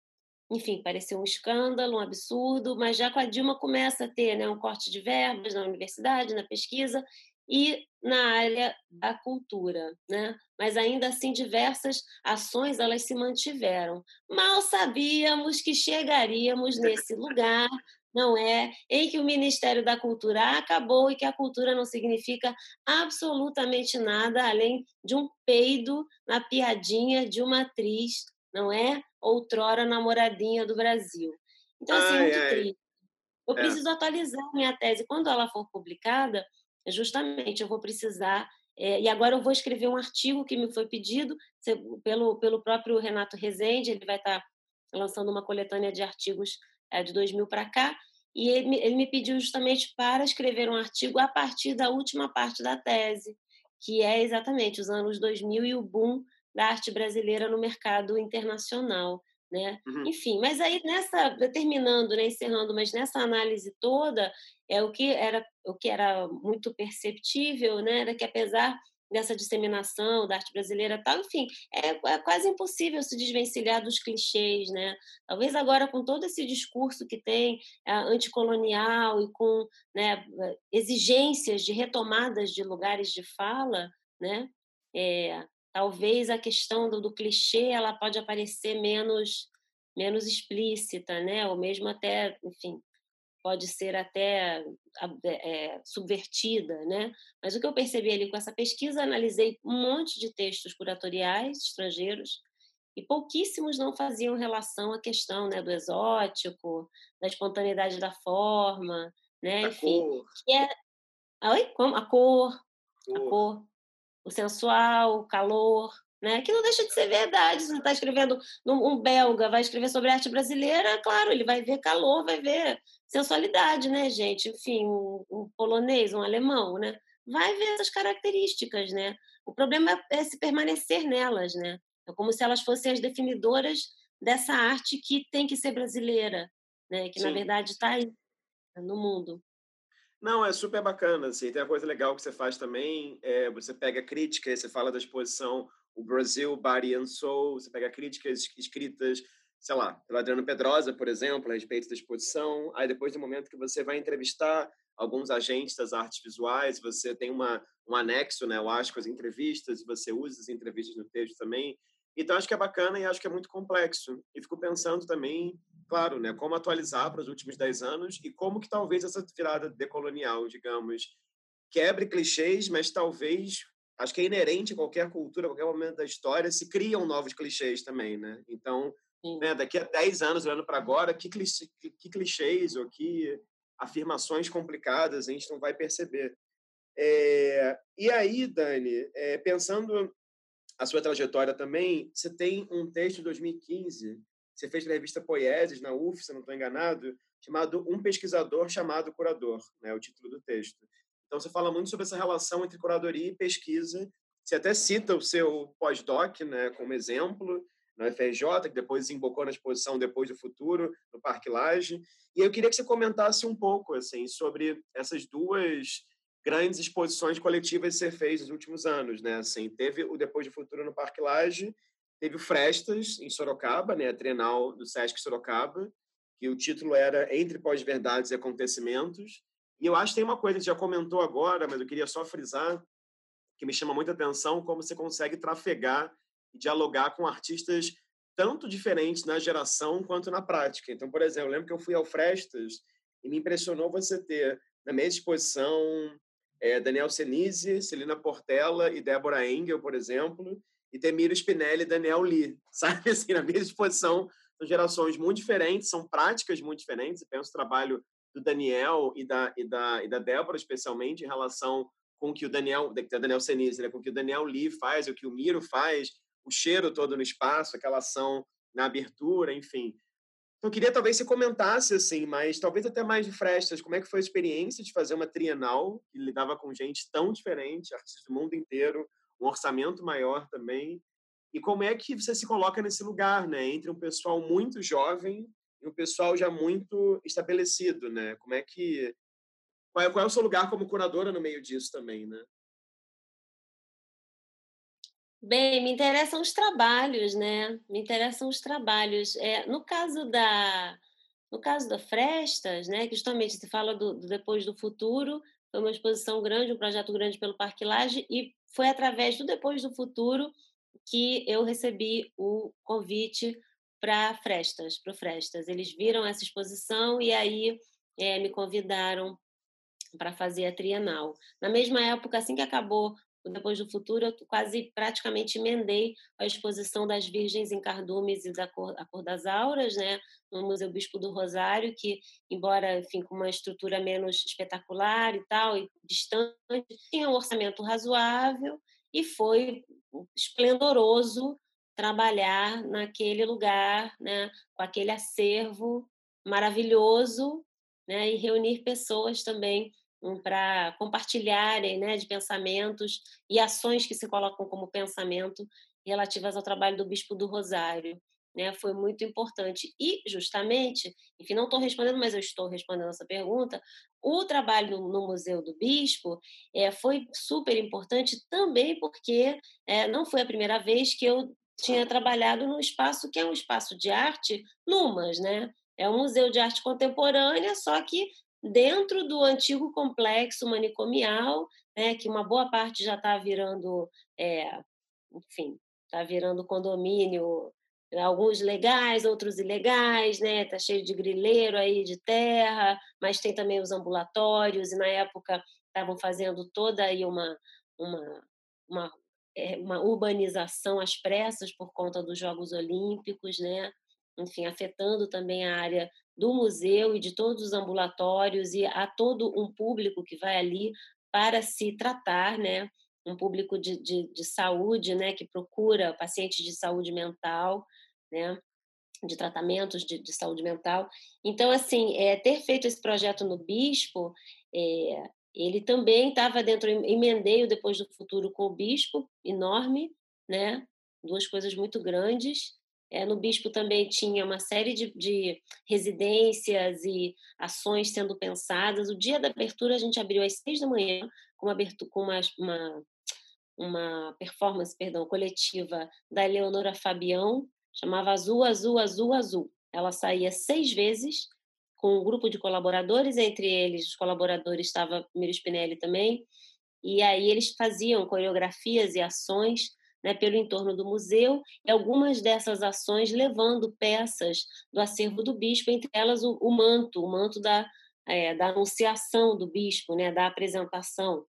Enfim, pareceu um escândalo, um absurdo, mas já com a Dilma começa a ter né, um corte de verbas na universidade, na pesquisa, e na área da cultura, né? Mas ainda assim diversas ações elas se mantiveram. Mal sabíamos que chegaríamos nesse lugar, não é, em que o Ministério da Cultura acabou e que a cultura não significa absolutamente nada além de um peido na piadinha de uma atriz, não é? Outrora namoradinha do Brasil. Então assim, ai, muito ai. triste. Eu é. preciso atualizar minha tese quando ela for publicada justamente eu vou precisar é, e agora eu vou escrever um artigo que me foi pedido pelo, pelo próprio Renato Rezende, ele vai estar lançando uma coletânea de artigos é, de 2000 para cá, e ele, ele me pediu justamente para escrever um artigo a partir da última parte da tese, que é exatamente os anos 2000 e o boom da arte brasileira no mercado internacional. Né? Uhum. Enfim, mas aí nessa, terminando, né, encerrando, mas nessa análise toda, é o que era o que era muito perceptível, né, era que apesar dessa disseminação da arte brasileira tal, enfim, é, é, quase impossível se desvencilhar dos clichês, né? Talvez agora com todo esse discurso que tem é, anticolonial e com né, exigências de retomadas de lugares de fala, né? É, talvez a questão do, do, clichê ela pode aparecer menos menos explícita, né? Ou mesmo até, enfim, pode ser até é, subvertida, né? Mas o que eu percebi ali com essa pesquisa, analisei um monte de textos curatoriais estrangeiros e pouquíssimos não faziam relação à questão, né, do exótico, da espontaneidade da forma, né? A Enfim, cor. que é Oi? Como? A cor, cor, a cor, o sensual, o calor, Né? Que não deixa de ser verdade. Se você está escrevendo um belga, vai escrever sobre arte brasileira, claro, ele vai ver calor, vai ver sensualidade, né, gente? Enfim, um, um polonês, um alemão, né? Vai ver essas características, né? O problema é, é se permanecer nelas, né? É como se elas fossem as definidoras dessa arte que tem que ser brasileira, né? Que Sim. na verdade está aí no mundo. Não, é super bacana, assim. Tem uma coisa legal que você faz também, é, você pega críticas, você fala da exposição o Brasil Body and Soul, você pega críticas escritas, sei lá, pelo Adriano Pedrosa, por exemplo, a respeito da exposição, aí depois do momento que você vai entrevistar alguns agentes das artes visuais, você tem uma, um anexo, né, eu acho, com as entrevistas, você usa as entrevistas no texto também, então, acho que é bacana e acho que é muito complexo. E fico pensando também, claro, né, como atualizar para os últimos 10 anos e como que talvez essa virada decolonial, digamos, quebre clichês, mas talvez, acho que é inerente a qualquer cultura, a qualquer momento da história, se criam novos clichês também, né? Então, né, daqui a 10 anos, olhando para agora, que, clichê, que clichês ou que afirmações complicadas a gente não vai perceber. É, e aí, Dani, é, pensando a sua trajetória também, você tem um texto de 2015, você fez na revista Poieses, na UF, se não estou enganado, chamado Um Pesquisador Chamado Curador, né, o título do texto. Então, você fala muito sobre essa relação entre curadoria e pesquisa. Você até cita o seu pós-doc né, como exemplo, na UFRJ, que depois desembocou na exposição Depois do Futuro, no Parque Lage. E eu queria que você comentasse um pouco assim sobre essas duas grandes exposições coletivas ser fez nos últimos anos, né? Assim, teve o Depois de Futuro no Parque Lage, teve o Frestas em Sorocaba, né, a Trienal do Sesc Sorocaba, que o título era Entre Pós-Verdades e Acontecimentos. E eu acho que tem uma coisa que já comentou agora, mas eu queria só frisar, que me chama muita atenção, como você consegue trafegar e dialogar com artistas tanto diferentes na geração quanto na prática. Então, por exemplo, eu lembro que eu fui ao Frestas e me impressionou você ter na mesma exposição é, Daniel Senise, Celina Portela e Débora Engel, por exemplo, e Temiro Spinelli e Daniel Lee, sabe? Assim, na mesma exposição, são gerações muito diferentes, são práticas muito diferentes. Eu penso o trabalho do Daniel e da, e da, e da Débora, especialmente, em relação com o que o Daniel, da Daniel Senise, né? com que o Daniel Lee faz, o que o Miro faz, o cheiro todo no espaço, aquela ação na abertura, enfim. Então, eu queria talvez você comentasse, assim, mas talvez até mais de frestas, como é que foi a experiência de fazer uma trienal que lidava com gente tão diferente, artistas do mundo inteiro, um orçamento maior também, e como é que você se coloca nesse lugar, né, entre um pessoal muito jovem e um pessoal já muito estabelecido, né? Como é que qual é, qual é o seu lugar como curadora no meio disso também, né? Bem, me interessam os trabalhos, né? Me interessam os trabalhos. É, no caso da no caso da Frestas, né, que justamente se fala do, do, Depois do Futuro, foi uma exposição grande, um projeto grande pelo Parque Lage, e foi através do Depois do Futuro que eu recebi o convite para Frestas, para Frestas. Eles viram essa exposição e aí é, me convidaram para fazer a Trienal. Na mesma época, assim que acabou depois do futuro, eu quase praticamente emendei a exposição das Virgens em Cardumes e da cor, a cor das Auras, né, no Museu Bispo do Rosário, que, embora, enfim, com uma estrutura menos espetacular e tal, e distante, tinha um orçamento razoável e foi esplendoroso trabalhar naquele lugar, né, com aquele acervo maravilhoso, né, e reunir pessoas também para compartilharem né, de pensamentos e ações que se colocam como pensamento relativas ao trabalho do Bispo do Rosário. Né, foi muito importante. E, justamente, enfim, não estou respondendo, mas eu estou respondendo essa pergunta, o trabalho no, Museu do Bispo é, foi super importante também porque é, não foi a primeira vez que eu tinha trabalhado num espaço que é um espaço de arte, Lumas, né? É um museu de arte contemporânea, só que dentro do antigo complexo manicomial, né, que uma boa parte já está virando, é, enfim, está virando condomínio, alguns legais, outros ilegais, né? Tá cheio de grileiro aí de terra, mas tem também os ambulatórios e na época estavam fazendo toda aí uma uma uma, é, uma urbanização às pressas por conta dos Jogos Olímpicos, né? Enfim, afetando também a área do museu e de todos os ambulatórios e a todo um público que vai ali para se tratar, né? um público de, de, de saúde, né, que procura pacientes de saúde mental, né, de tratamentos de, de saúde mental. Então, assim, é, ter feito esse projeto no Bispo, é, ele também estava dentro, emendei o Depois do Futuro com o Bispo, enorme, né, duas coisas muito grandes, é, no Bispo também tinha uma série de, de, residências e ações sendo pensadas. O dia da abertura a gente abriu às seis da manhã com uma, com uma, uma, uma performance perdão, coletiva da Eleonora Fabião, chamava Azul, Azul, Azul, Azul. Ela saía seis vezes com um grupo de colaboradores, entre eles os colaboradores estava Miro Spinelli também, e aí eles faziam coreografias e ações né, pelo entorno do museu, e algumas dessas ações levando peças do acervo do bispo, entre elas o, o manto, o manto da, é, da anunciação do bispo, né, da apresentação.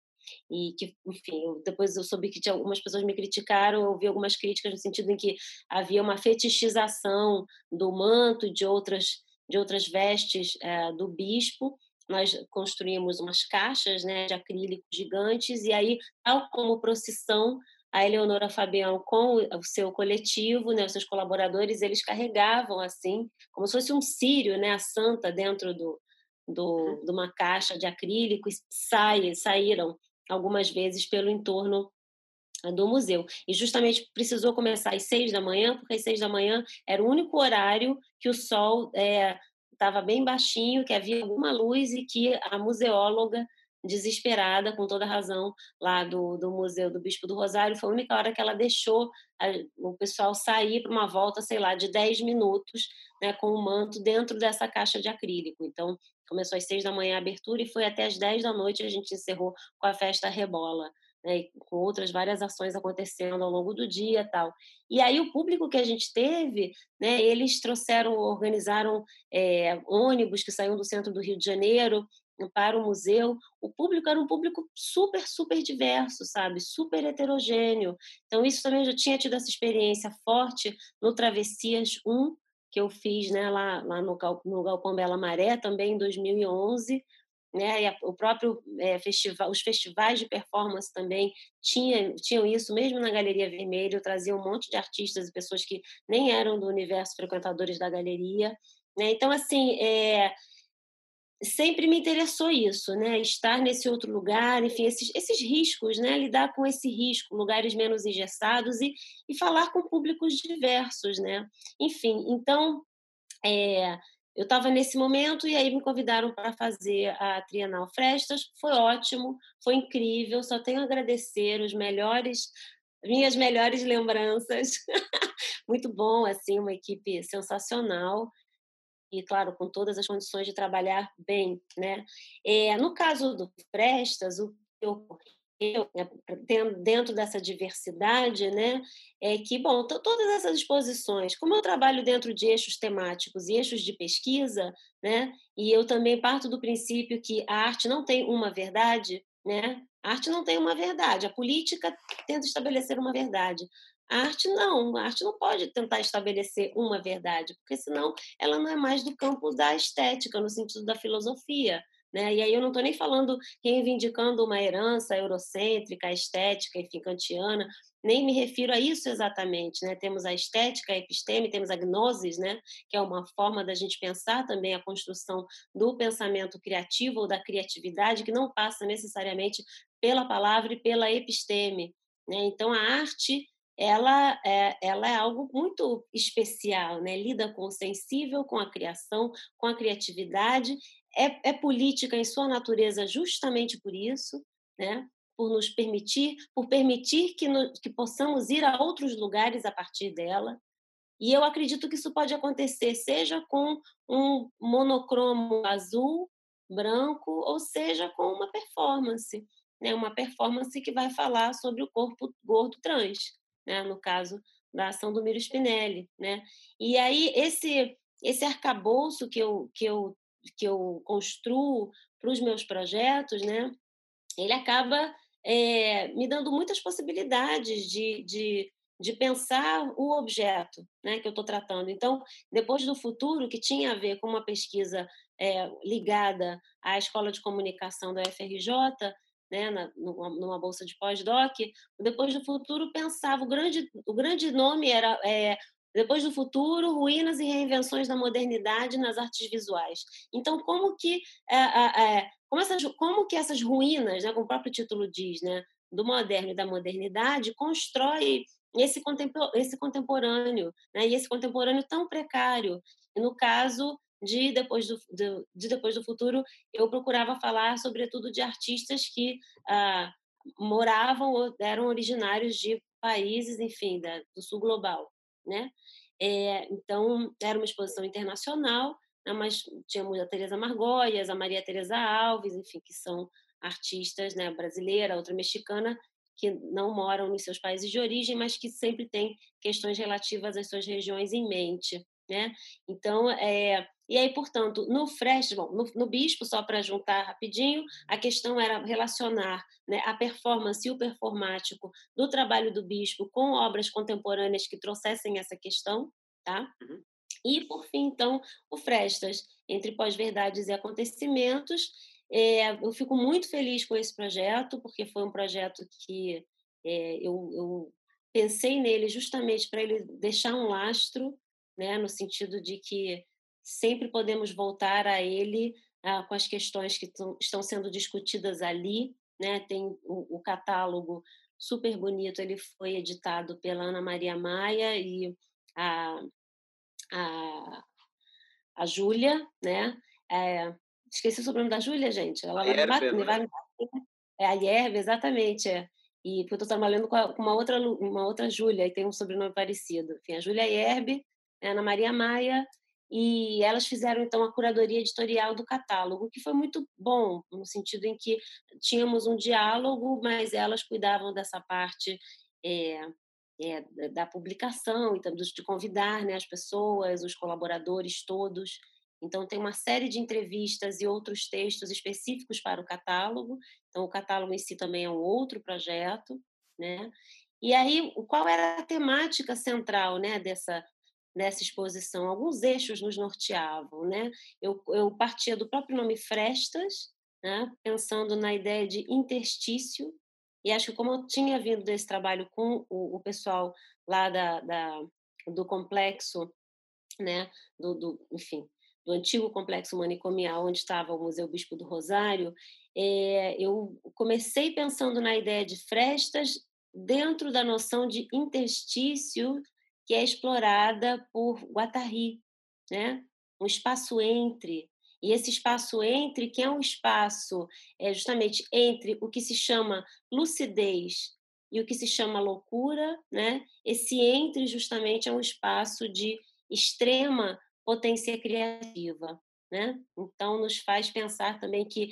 E que, enfim, eu, depois eu soube que tinha, algumas pessoas me criticaram, eu ouvi algumas críticas no sentido em que havia uma fetichização do manto de outras, de outras vestes é, do bispo, nós construímos umas caixas né, de acrílico gigantes, e aí, tal como procissão, a Eleonora Fabião com o seu coletivo, né, os seus colaboradores, eles carregavam assim, como se fosse um círio, né, a santa dentro do, do, uhum. de uma caixa de acrílico e sai, saíram algumas vezes pelo entorno ah, do museu. E justamente precisou começar às seis da manhã, porque às seis da manhã era o único horário que o sol estava é, bem baixinho, que havia alguma luz e que a museóloga desesperada, com toda razão, lá do, do Museu do Bispo do Rosário. Foi a única hora que ela deixou a, o pessoal sair para uma volta, sei lá, de 10 minutos, né, com o manto dentro dessa caixa de acrílico. Então, começou às 6 da manhã a abertura e foi até às 10 da noite a gente encerrou com a festa Rebola. Né, com outras várias ações acontecendo ao longo do dia tal. E aí o público que a gente teve, né, eles trouxeram, organizaram é, ônibus que saíam do centro do Rio de Janeiro para o museu, o público era um público super, super diverso, sabe? Super heterogêneo. Então, isso também eu já tinha tido essa experiência forte no Travessias 1, que eu fiz né, lá, lá no, no Galpão Bela Maré, também em 2011. Né, e o próprio é, festival, os festivais de performance também tinha, tinham isso, mesmo na Galeria Vermelha, eu trazia um monte de artistas e pessoas que nem eram do universo frequentadores da galeria. Né? Então, assim, é, sempre me interessou isso, né? Estar nesse outro lugar, enfim, esses, esses riscos, né? Lidar com esse risco, lugares menos engessados e, e falar com públicos diversos, né? Enfim, então é, eu estava nesse momento e aí me convidaram para fazer a Trienal Frestas. Foi ótimo, foi incrível. Só tenho a agradecer os melhores, minhas melhores lembranças. Muito bom, assim, uma equipe sensacional e, claro, com todas as condições de trabalhar bem. Né? É, no caso do Prestas, o que ocorreu né, dentro dessa diversidade, né, é que, bom, todas essas exposições, como eu trabalho dentro de eixos temáticos e eixos de pesquisa, né, e eu também parto do princípio que a arte não tem uma verdade, né, a arte não tem uma verdade, a política tenta estabelecer uma verdade. A arte não, a arte não pode tentar estabelecer uma verdade, porque senão ela não é mais do campo da estética, no sentido da filosofia. Né? E aí eu não estou nem falando reivindicando uma herança eurocêntrica, estética, enfim, kantiana, nem me refiro a isso exatamente. Né? Temos a estética, a episteme, temos a gnosis, né? que é uma forma da gente pensar também a construção do pensamento criativo ou da criatividade, que não passa necessariamente pela palavra e pela episteme. Né? Então, a arte ela é, ela é algo muito especial, né? lida com o sensível, com a criação, com a criatividade, é, é política em sua natureza justamente por isso, né? por nos permitir, por permitir que, no, que possamos ir a outros lugares a partir dela. E eu acredito que isso pode acontecer, seja com um monocromo azul, branco, ou seja com uma performance, né? uma performance que vai falar sobre o corpo gordo trans né? no caso da ação do Miro Spinelli. Né? E aí, esse, esse arcabouço que eu, que eu, que eu construo para os meus projetos, né? ele acaba é, me dando muitas possibilidades de, de, de pensar o objeto né, que eu estou tratando. Então, depois do futuro, que tinha a ver com uma pesquisa é, ligada à Escola de Comunicação da UFRJ, né, na, numa bolsa de pós-doc, depois do futuro pensava o grande o grande nome era é, depois do futuro, ruínas e reinvenções da modernidade nas artes visuais. Então, como que é, é, como, essas, como que essas ruínas, né, como o próprio título diz, né, do moderno e da modernidade, constrói esse, esse contemporâneo, né, e esse contemporâneo tão precário. E no caso de depois do, de, de depois do futuro, eu procurava falar, sobretudo, de artistas que ah, moravam ou eram originários de países, enfim, da, do sul global, né? É, então, era uma exposição internacional, né, mas tínhamos a Teresa Margóias, a Maria Teresa Alves, enfim, que são artistas, né, brasileira, outra mexicana, que não moram nos seus países de origem, mas que sempre têm questões relativas às suas regiões em mente, né? Então, é, e aí, portanto, no Fresh, bom, no, no Bispo, só para juntar rapidinho, a questão era relacionar né, a performance e o performático do trabalho do Bispo com obras contemporâneas que trouxessem essa questão, tá? Uhum. E, por fim, então, o Frestas, entre pós-verdades e acontecimentos. É, eu fico muito feliz com esse projeto, porque foi um projeto que é, eu, eu pensei nele justamente para ele deixar um lastro, né, no sentido de que sempre podemos voltar a ele ah, com as questões que estão sendo discutidas ali. Né? Tem o, o, catálogo super bonito, ele foi editado pela Ana Maria Maia e a, a, a Júlia, né? É, esqueci o sobrenome da Júlia, gente. Ela vai, Yerbe, me vai, É a Yerbe, exatamente. É. E porque eu estou trabalhando com, a, com, uma outra uma outra Júlia e tem um sobrenome parecido. Enfim, a Júlia Yerbe, a Ana Maria Maia e elas fizeram então a curadoria editorial do catálogo, que foi muito bom, no sentido em que tínhamos um diálogo, mas elas cuidavam dessa parte é, é, da publicação, então, de convidar né, as pessoas, os colaboradores todos. Então, tem uma série de entrevistas e outros textos específicos para o catálogo. Então, o catálogo em si também é um outro projeto. Né? E aí, qual era a temática central né, dessa, nessa exposição, alguns eixos nos norteavam. Né? Eu, eu partia do próprio nome Frestas, né? pensando na ideia de interstício, e acho que como eu tinha vindo desse trabalho com o, o pessoal lá da, da, do complexo, né? do, do, enfim, do antigo complexo manicomial, onde estava o Museu Bispo do Rosário, é, eu comecei pensando na ideia de frestas dentro da noção de interstício que é explorada por Guattari, né? um espaço entre. E esse espaço entre, que é um espaço é justamente entre o que se chama lucidez e o que se chama loucura, né? esse entre justamente é um espaço de extrema potência criativa. Né? Então, nos faz pensar também que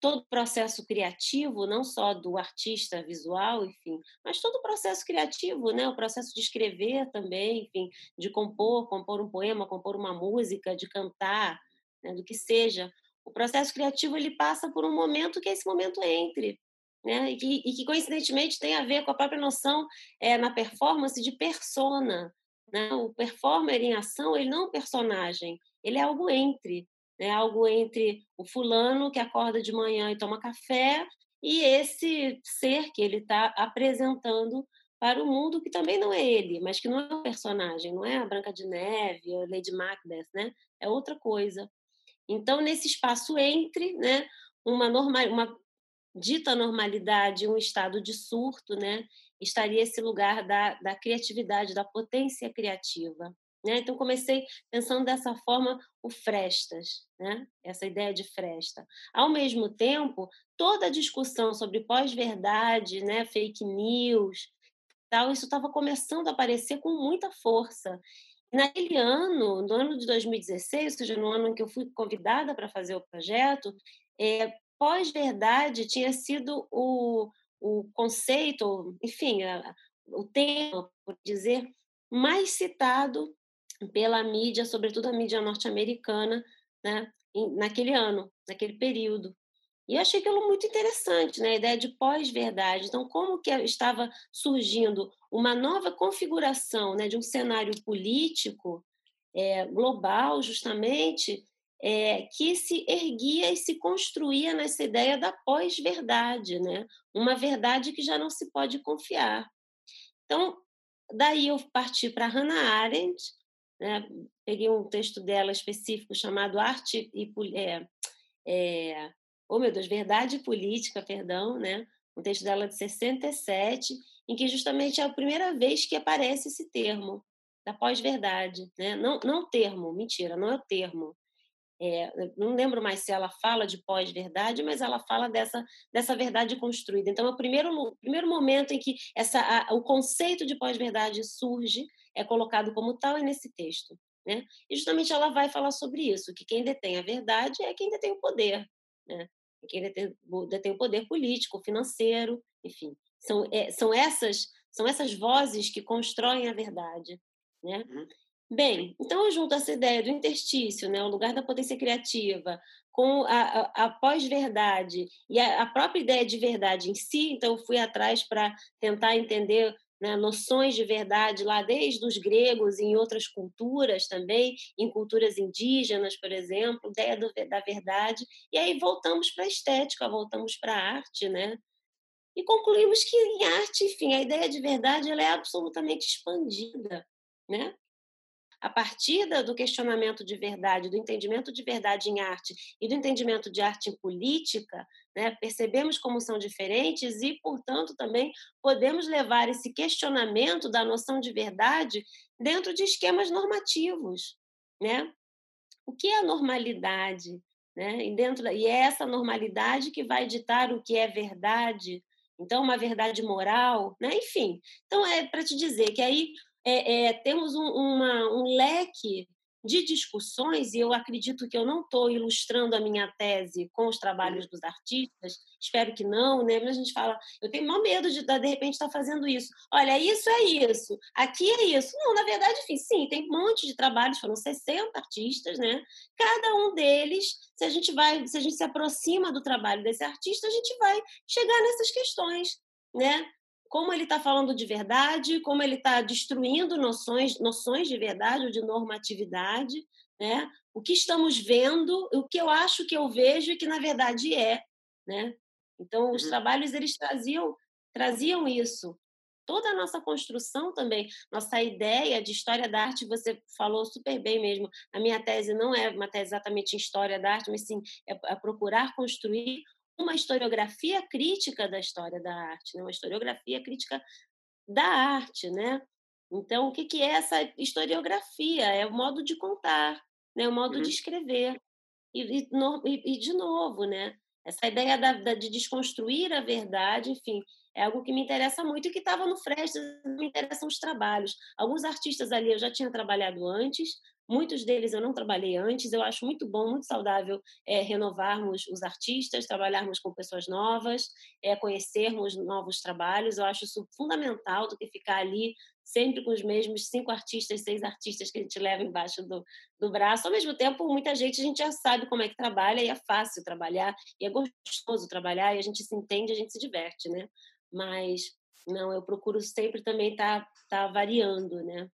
todo processo criativo, não só do artista visual, enfim, mas todo o processo criativo, né? o processo de escrever também, enfim, de compor, compor um poema, compor uma música, de cantar, né? do que seja. O processo criativo ele passa por um momento que é esse momento entre, né? E que, e que, coincidentemente tem a ver com a própria noção é, na performance de persona. Né? O performer em ação ele não é um personagem, ele é algo entre né? algo entre o fulano que acorda de manhã e toma café e esse ser que ele está apresentando para o mundo que também não é ele, mas que não é um personagem, não é a Branca de Neve, a Lady Macbeth, né? É outra coisa. Então, nesse espaço entre, né, uma, normal, uma dita normalidade, um estado de surto, né, estaria esse lugar da, da criatividade, da potência criativa. Né? Então, comecei pensando dessa forma o Frestas, né? essa ideia de Fresta. Ao mesmo tempo, toda a discussão sobre pós-verdade, né? fake news, tal, isso estava começando a aparecer com muita força. Naquele ano, no ano de 2016, ou seja, no ano em que eu fui convidada para fazer o projeto, é, pós-verdade tinha sido o, o conceito, enfim, a, o tema, por dizer, mais citado pela mídia, sobretudo a mídia norte-americana, né, naquele ano, naquele período. E achei aquilo muito interessante, né? a ideia de pós-verdade. Então, como que estava surgindo uma nova configuração né, de um cenário político é, global, justamente, é, que se erguia e se construía nessa ideia da pós-verdade, né? uma verdade que já não se pode confiar. Então, daí eu parti para Hannah Arendt, né? peguei um texto dela específico chamado Arte e é, é, oh meu Deus, Verdade Política, perdão, né? um texto dela de 67, em que justamente é a primeira vez que aparece esse termo da pós-verdade, né? Não, não termo, mentira, não é o termo, é, não lembro mais se ela fala de pós-verdade, mas ela fala dessa, dessa verdade construída. Então, é o primeiro, primeiro momento em que essa, a, o conceito de pós-verdade surge, é colocado como tal, nesse texto. Né? E justamente ela vai falar sobre isso, que quem detém a verdade é quem detém o poder, né? quem detém, detém o poder político, financeiro, enfim. São, é, são, essas, são essas vozes que constroem a verdade. Né? Uhum. Bem, então eu junto essa ideia do interstício, né, o lugar da potência criativa, com a, a, a pós-verdade e a, a, própria ideia de verdade em si, então eu fui atrás para tentar entender né, noções de verdade lá desde os gregos em outras culturas também, em culturas indígenas, por exemplo, ideia do, da verdade, e aí voltamos para a estética, voltamos para a arte, né? E concluímos que em arte, enfim, a ideia de verdade ela é absolutamente expandida, né? A partir do questionamento de verdade, do entendimento de verdade em arte e do entendimento de arte em política, né, percebemos como são diferentes e, portanto, também podemos levar esse questionamento da noção de verdade dentro de esquemas normativos. Né? O que é a normalidade? Né? E, dentro, e é essa normalidade que vai ditar o que é verdade então, uma verdade moral, né? enfim. Então, é para te dizer que aí é, é, temos um, uma, um leque de discussões, e eu acredito que eu não estou ilustrando a minha tese com os trabalhos dos artistas, espero que não, né? Mas a gente fala, eu tenho maior medo de, de repente, estar tá fazendo isso. Olha, isso é isso, aqui é isso. Não, na verdade, enfim, sim, tem um monte de trabalhos, foram 60 artistas, né? Cada um deles, se a gente vai, se a gente se aproxima do trabalho desse artista, a gente vai chegar nessas questões, né? Como ele está falando de verdade, como ele está destruindo noções, noções de verdade ou de normatividade, né? O que estamos vendo, o que eu acho que eu vejo e que na verdade é, né? Então os uhum. trabalhos eles traziam traziam isso. Toda a nossa construção também, nossa ideia de história da arte, você falou super bem mesmo. A minha tese não é uma tese exatamente em história da arte, mas sim é, é procurar construir uma historiografia crítica da história da arte, né? uma historiografia crítica da arte, né? Então, o que, que é essa historiografia? É o modo de contar, né? o modo uhum. de escrever. E, e, e, de novo, né? essa ideia da, da, de desconstruir a verdade, enfim, é algo que me interessa muito e que estava no Frestas, me interessam os trabalhos. Alguns artistas ali eu já tinha trabalhado antes, Muitos deles eu não trabalhei antes, eu acho muito bom, muito saudável é, renovarmos os artistas, trabalharmos com pessoas novas, é, conhecermos novos trabalhos. Eu acho isso fundamental do que ficar ali sempre com os mesmos cinco artistas, seis artistas que a gente leva embaixo do, do braço. Ao mesmo tempo, muita gente a gente já sabe como é que trabalha e é fácil trabalhar, e é gostoso trabalhar, e a gente se entende, a gente se diverte, né? Mas não, eu procuro sempre também estar tá, tá variando, né?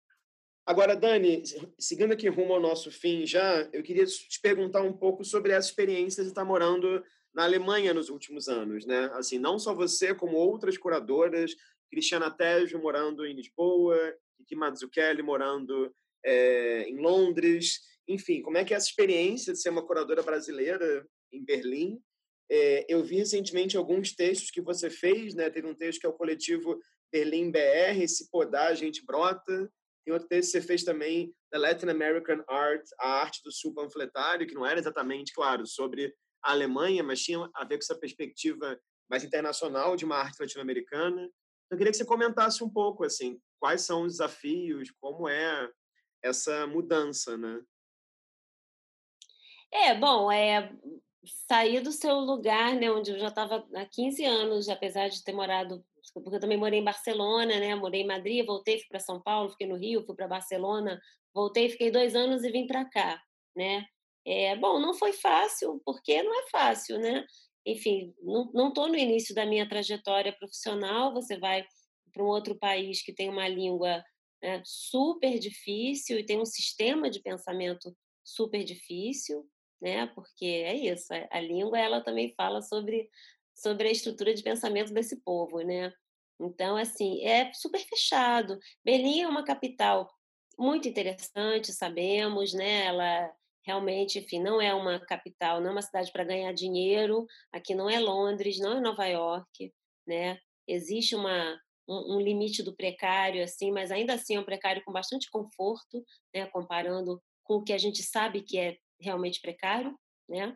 Agora, Dani, seguindo aqui rumo ao nosso fim já, eu queria te perguntar um pouco sobre essa experiência de estar morando na Alemanha nos últimos anos, né? Assim, não só você, como outras curadoras, Cristiana Tejo morando em Lisboa, Kiki Mazzucchelli morando é, em Londres, enfim, como é que é essa experiência de ser uma curadora brasileira em Berlim? É, eu vi recentemente alguns textos que você fez, né? Teve um texto que é o coletivo Berlim BR, se podar, a gente brota, tem outro texto você fez também, The Latin American Art, a arte do sul panfletário, que não era exatamente, claro, sobre a Alemanha, mas tinha a ver com essa perspectiva mais internacional de uma arte latino-americana. Então, eu queria que você comentasse um pouco, assim, quais são os desafios, como é essa mudança, né? É, bom, é sair do seu lugar, né, onde eu já estava há 15 anos, apesar de ter morado porque eu também morei em Barcelona, né? Morei em Madrid, voltei, fui para São Paulo, fiquei no Rio, fui para Barcelona, voltei, fiquei dois anos e vim para cá, né? É, bom, não foi fácil, porque não é fácil, né? Enfim, não estou no início da minha trajetória profissional, você vai para um outro país que tem uma língua né, super difícil e tem um sistema de pensamento super difícil, né? Porque é isso, a língua ela também fala sobre sobre a estrutura de pensamento desse povo, né? Então, assim, é super fechado. Berlim é uma capital muito interessante, sabemos, né? Ela realmente, enfim, não é uma capital, não é uma cidade para ganhar dinheiro. Aqui não é Londres, não é Nova York, né? Existe uma um, limite do precário, assim, mas ainda assim é um precário com bastante conforto, né? Comparando com o que a gente sabe que é realmente precário, né?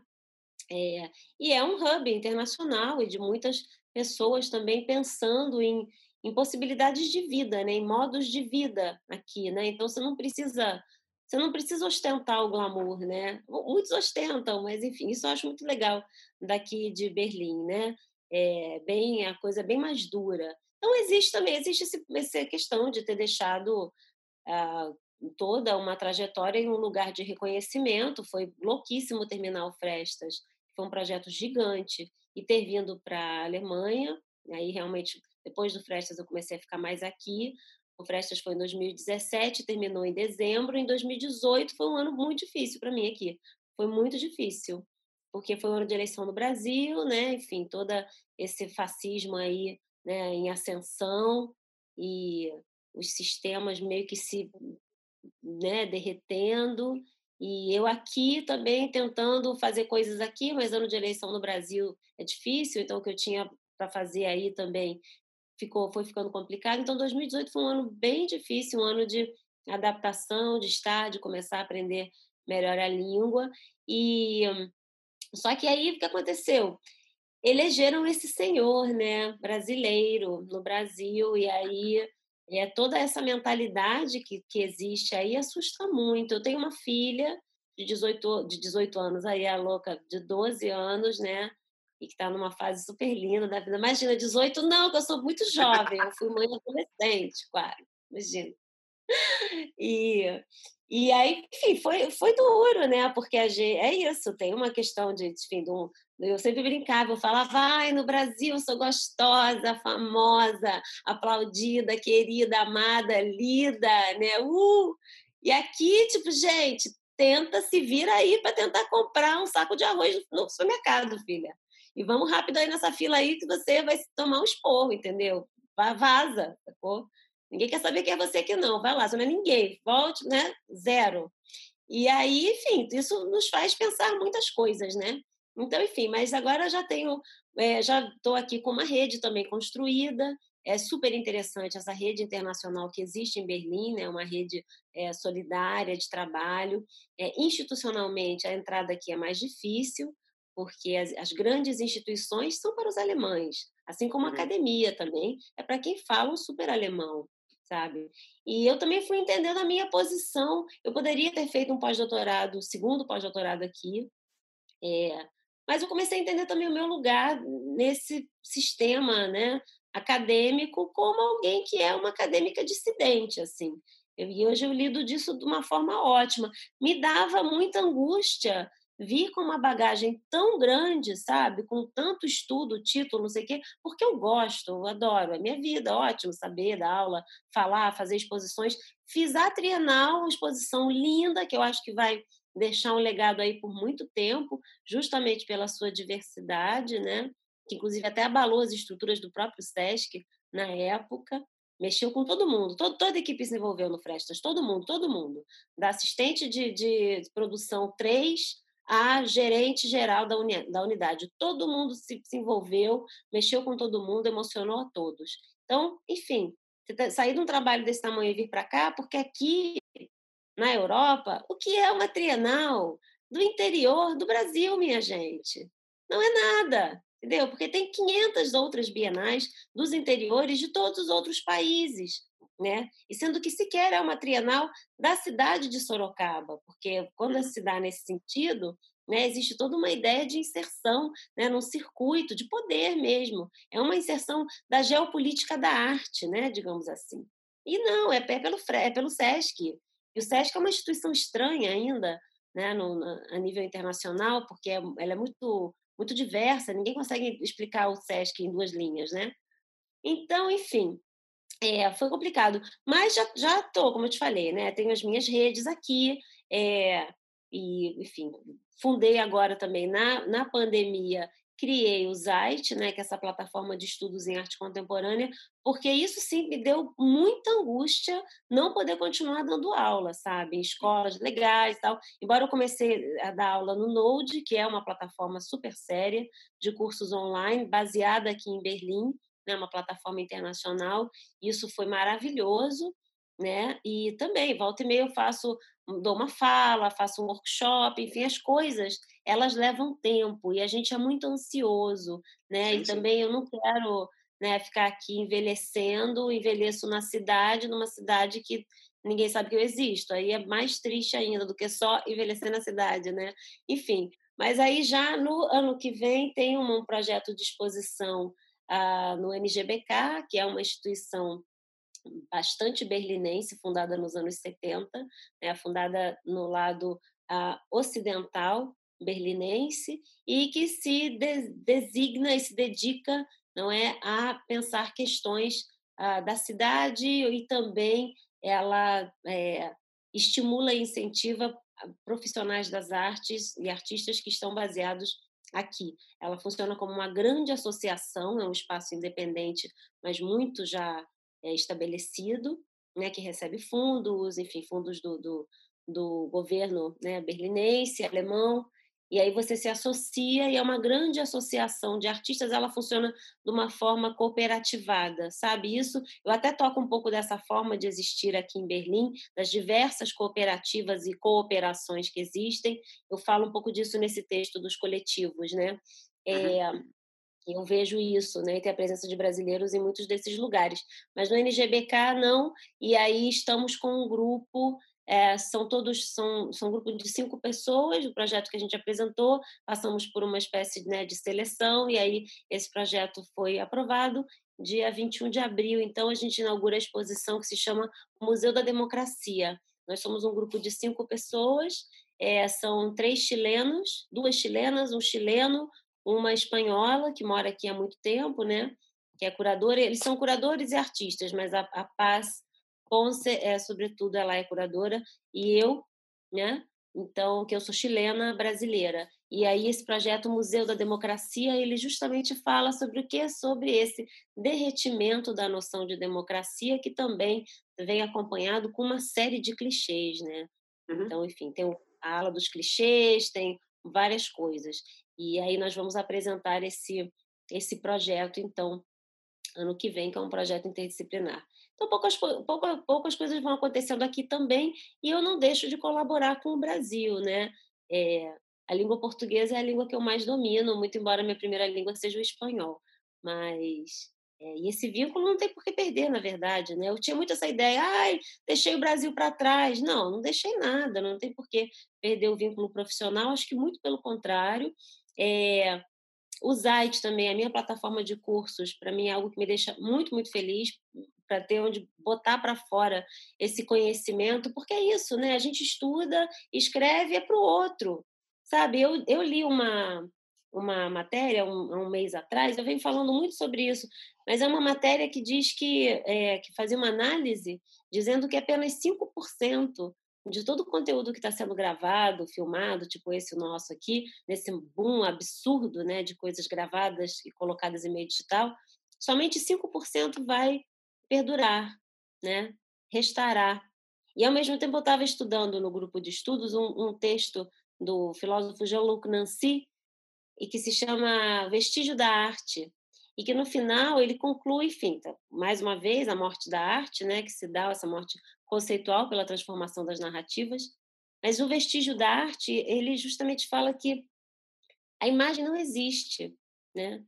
É, e é um hub internacional e de muitas pessoas também pensando em, em possibilidades de vida, né, em modos de vida aqui, né? Então você não precisa você não precisa ostentar o glamour, né? Muitos ostentam, mas enfim, isso eu acho muito legal daqui de Berlim, né? É bem a coisa é bem mais dura. Então existe também existe esse, essa questão de ter deixado ah, toda uma trajetória em um lugar de reconhecimento. Foi louquíssimo terminar o Frestas, foi um projeto gigante, e ter vindo para a Alemanha. Aí realmente, depois do Frestas, eu comecei a ficar mais aqui. O Frestas foi em 2017, terminou em dezembro. Em 2018 foi um ano muito difícil para mim aqui. Foi muito difícil, porque foi um ano de eleição no Brasil, né? Enfim, todo esse fascismo aí né, em ascensão e os sistemas meio que se né, derretendo. E eu aqui também tentando fazer coisas aqui, mas ano de eleição no Brasil é difícil, então o que eu tinha para fazer aí também ficou foi ficando complicado. Então 2018 foi um ano bem difícil, um ano de adaptação, de estar, de começar a aprender melhor a língua. E só que aí o que aconteceu? Elegeram esse senhor, né, brasileiro no Brasil e aí é, toda essa mentalidade que, que existe aí assusta muito. Eu tenho uma filha de 18, de 18 anos, aí a louca de 12 anos, né? E que está numa fase super linda da vida. Imagina, 18 não, que eu sou muito jovem, eu fui mãe adolescente, quase, imagina. E, e aí, enfim, foi, foi duro, né? Porque a gente, é isso, tem uma questão de, enfim, de um, eu sempre brincava, eu falava, vai, no Brasil sou gostosa, famosa, aplaudida, querida, amada, lida, né? Uh! E aqui, tipo, gente, tenta se vir aí para tentar comprar um saco de arroz no supermercado, filha. E vamos rápido aí nessa fila aí que você vai tomar um esporro, entendeu? Vaza, sacou? Ninguém quer saber quem é você aqui, não. Vai lá, você não é ninguém. Volte, né? Zero. E aí, enfim, isso nos faz pensar muitas coisas, né? Então, enfim, mas agora já tenho, é, já estou aqui com uma rede também construída. É super interessante essa rede internacional que existe em Berlim, né? Uma rede é, solidária de trabalho. É, institucionalmente, a entrada aqui é mais difícil, porque as, as grandes instituições são para os alemães, assim como a uhum. academia também é para quem fala um super alemão sabe? E eu também fui entendendo a minha posição. Eu poderia ter feito um pós-doutorado, segundo pós-doutorado aqui, é, mas eu comecei a entender também o meu lugar nesse sistema, né, acadêmico, como alguém que é uma acadêmica dissidente, assim. E hoje eu lido disso de uma forma ótima. Me dava muita angústia vir com uma bagagem tão grande, sabe? Com tanto estudo, título, não sei o quê, porque eu gosto, eu adoro, é minha vida, ótimo saber, dar aula, falar, fazer exposições. Fiz a Trienal, uma exposição linda, que eu acho que vai deixar um legado aí por muito tempo, justamente pela sua diversidade, né? Que inclusive até abalou as estruturas do próprio SESC na época, mexeu com todo mundo, todo, toda a equipe se envolveu no Frestas, todo mundo, todo mundo, da assistente de, de produção 3 a gerente geral da, uni, da unidade. Todo mundo se, se envolveu, mexeu com todo mundo, emocionou a todos. Então, enfim, tá, sair de um trabalho desse tamanho e vir para cá, porque aqui na Europa, o que é uma trienal do interior do Brasil, minha gente? Não é nada, entendeu? Porque tem 500 outras bienais dos interiores de todos os outros países né? E sendo que sequer é uma trienal da cidade de Sorocaba, porque quando se dá nesse sentido, né, existe toda uma ideia de inserção né, num circuito de poder mesmo. É uma inserção da geopolítica da arte, né, digamos assim. E não, é, é pelo, é pelo SESC. E o SESC é uma instituição estranha ainda, né, no, a nível internacional, porque é, ela é muito, muito diversa, ninguém consegue explicar o SESC em duas linhas, né? Então, enfim, é, foi complicado. Mas já, já tô, como eu te falei, né? Tenho as minhas redes aqui. É, e, enfim, fundei agora também na, na pandemia criei o Zait, né, que é essa plataforma de estudos em arte contemporânea, porque isso sim me deu muita angústia não poder continuar dando aula, sabe, em escolas legais e tal. Embora eu comecei a dar aula no Node, que é uma plataforma super séria de cursos online, baseada aqui em Berlim, né, uma plataforma internacional. Isso foi maravilhoso, né? E também, volta e meia, eu faço, dou uma fala, faço um workshop, enfim, as coisas, elas levam tempo e a gente é muito ansioso, né? Sim, e sim. também eu não quero né, ficar aqui envelhecendo, envelheço na cidade, numa cidade que ninguém sabe que eu existo. Aí é mais triste ainda do que só envelhecer na cidade, né? Enfim, mas aí já no ano que vem tem um projeto de exposição ah, no NGBK, que é uma instituição bastante berlinense, fundada nos anos 70, né, fundada no lado uh, ocidental berlinense e que se de designa e se dedica não é a pensar questões uh, da cidade e também ela é, estimula e incentiva profissionais das artes e artistas que estão baseados aqui. Ela funciona como uma grande associação, é um espaço independente, mas muito já é, estabelecido, né, que recebe fundos, enfim, fundos do, do, do governo né, berlinense, alemão, e aí você se associa e é uma grande associação de artistas, ela funciona de uma forma cooperativada, sabe? Isso, eu até toco um pouco dessa forma de existir aqui em Berlim, das diversas cooperativas e cooperações que existem. Eu falo um pouco disso nesse texto dos coletivos, né? É, eu vejo isso, né? E tem a presença de brasileiros em muitos desses lugares. Mas no NGBK, não. E aí estamos com um grupo, é, são todos, são, são um grupo de cinco pessoas, o projeto que a gente apresentou, passamos por uma espécie né, de seleção, e aí esse projeto foi aprovado dia 21 de abril. Então, a gente inaugura a exposição que se chama Museu da Democracia. Nós somos um grupo de cinco pessoas, é, são três chilenos, duas chilenas, um chileno, uma espanhola que mora aqui há muito tempo, né? Que é curadora. Eles são curadores e artistas, mas a, a Paz Ponce é, sobretudo, ela é curadora e eu, né? Então, que eu sou chilena brasileira. E aí esse projeto Museu da Democracia, ele justamente fala sobre o que sobre esse derretimento da noção de democracia que também vem acompanhado com uma série de clichês, né? Uhum. Então, enfim, tem a ala dos clichês, tem várias coisas. E aí nós vamos apresentar esse, esse projeto, então, ano que vem, que é um projeto interdisciplinar. Então, poucas, poucas, poucas coisas vão acontecendo aqui também, e eu não deixo de colaborar com o Brasil, né? É, a língua portuguesa é a língua que eu mais domino, muito embora minha primeira língua seja o espanhol. Mas é, e esse vínculo não tem por que perder, na verdade, né? Eu tinha muito essa ideia, ai, deixei o Brasil para trás. Não, não deixei nada, não tem por que perder o vínculo profissional, acho que muito pelo contrário. É, o Zait também, a minha plataforma de cursos, para mim é algo que me deixa muito, muito feliz para ter onde botar para fora esse conhecimento, porque é isso, né? A gente estuda, escreve, é para o outro, sabe? Eu, eu li uma, uma matéria um, um mês atrás, eu venho falando muito sobre isso, mas é uma matéria que diz que, é, que fazia uma análise dizendo que apenas 5% de todo o conteúdo que está sendo gravado, filmado, tipo esse nosso aqui, nesse boom absurdo né, de coisas gravadas e colocadas em meio digital, somente 5% vai perdurar, né, restará. E, ao mesmo tempo, eu estava estudando no grupo de estudos um, um texto do filósofo Jean-Luc Nancy, e que se chama Vestígio da Arte, e que no final ele conclui, enfim, tá, mais uma vez a morte da arte, né, que se dá essa morte conceitual pela transformação das narrativas, mas o vestígio da arte, ele justamente fala que a imagem não existe, né?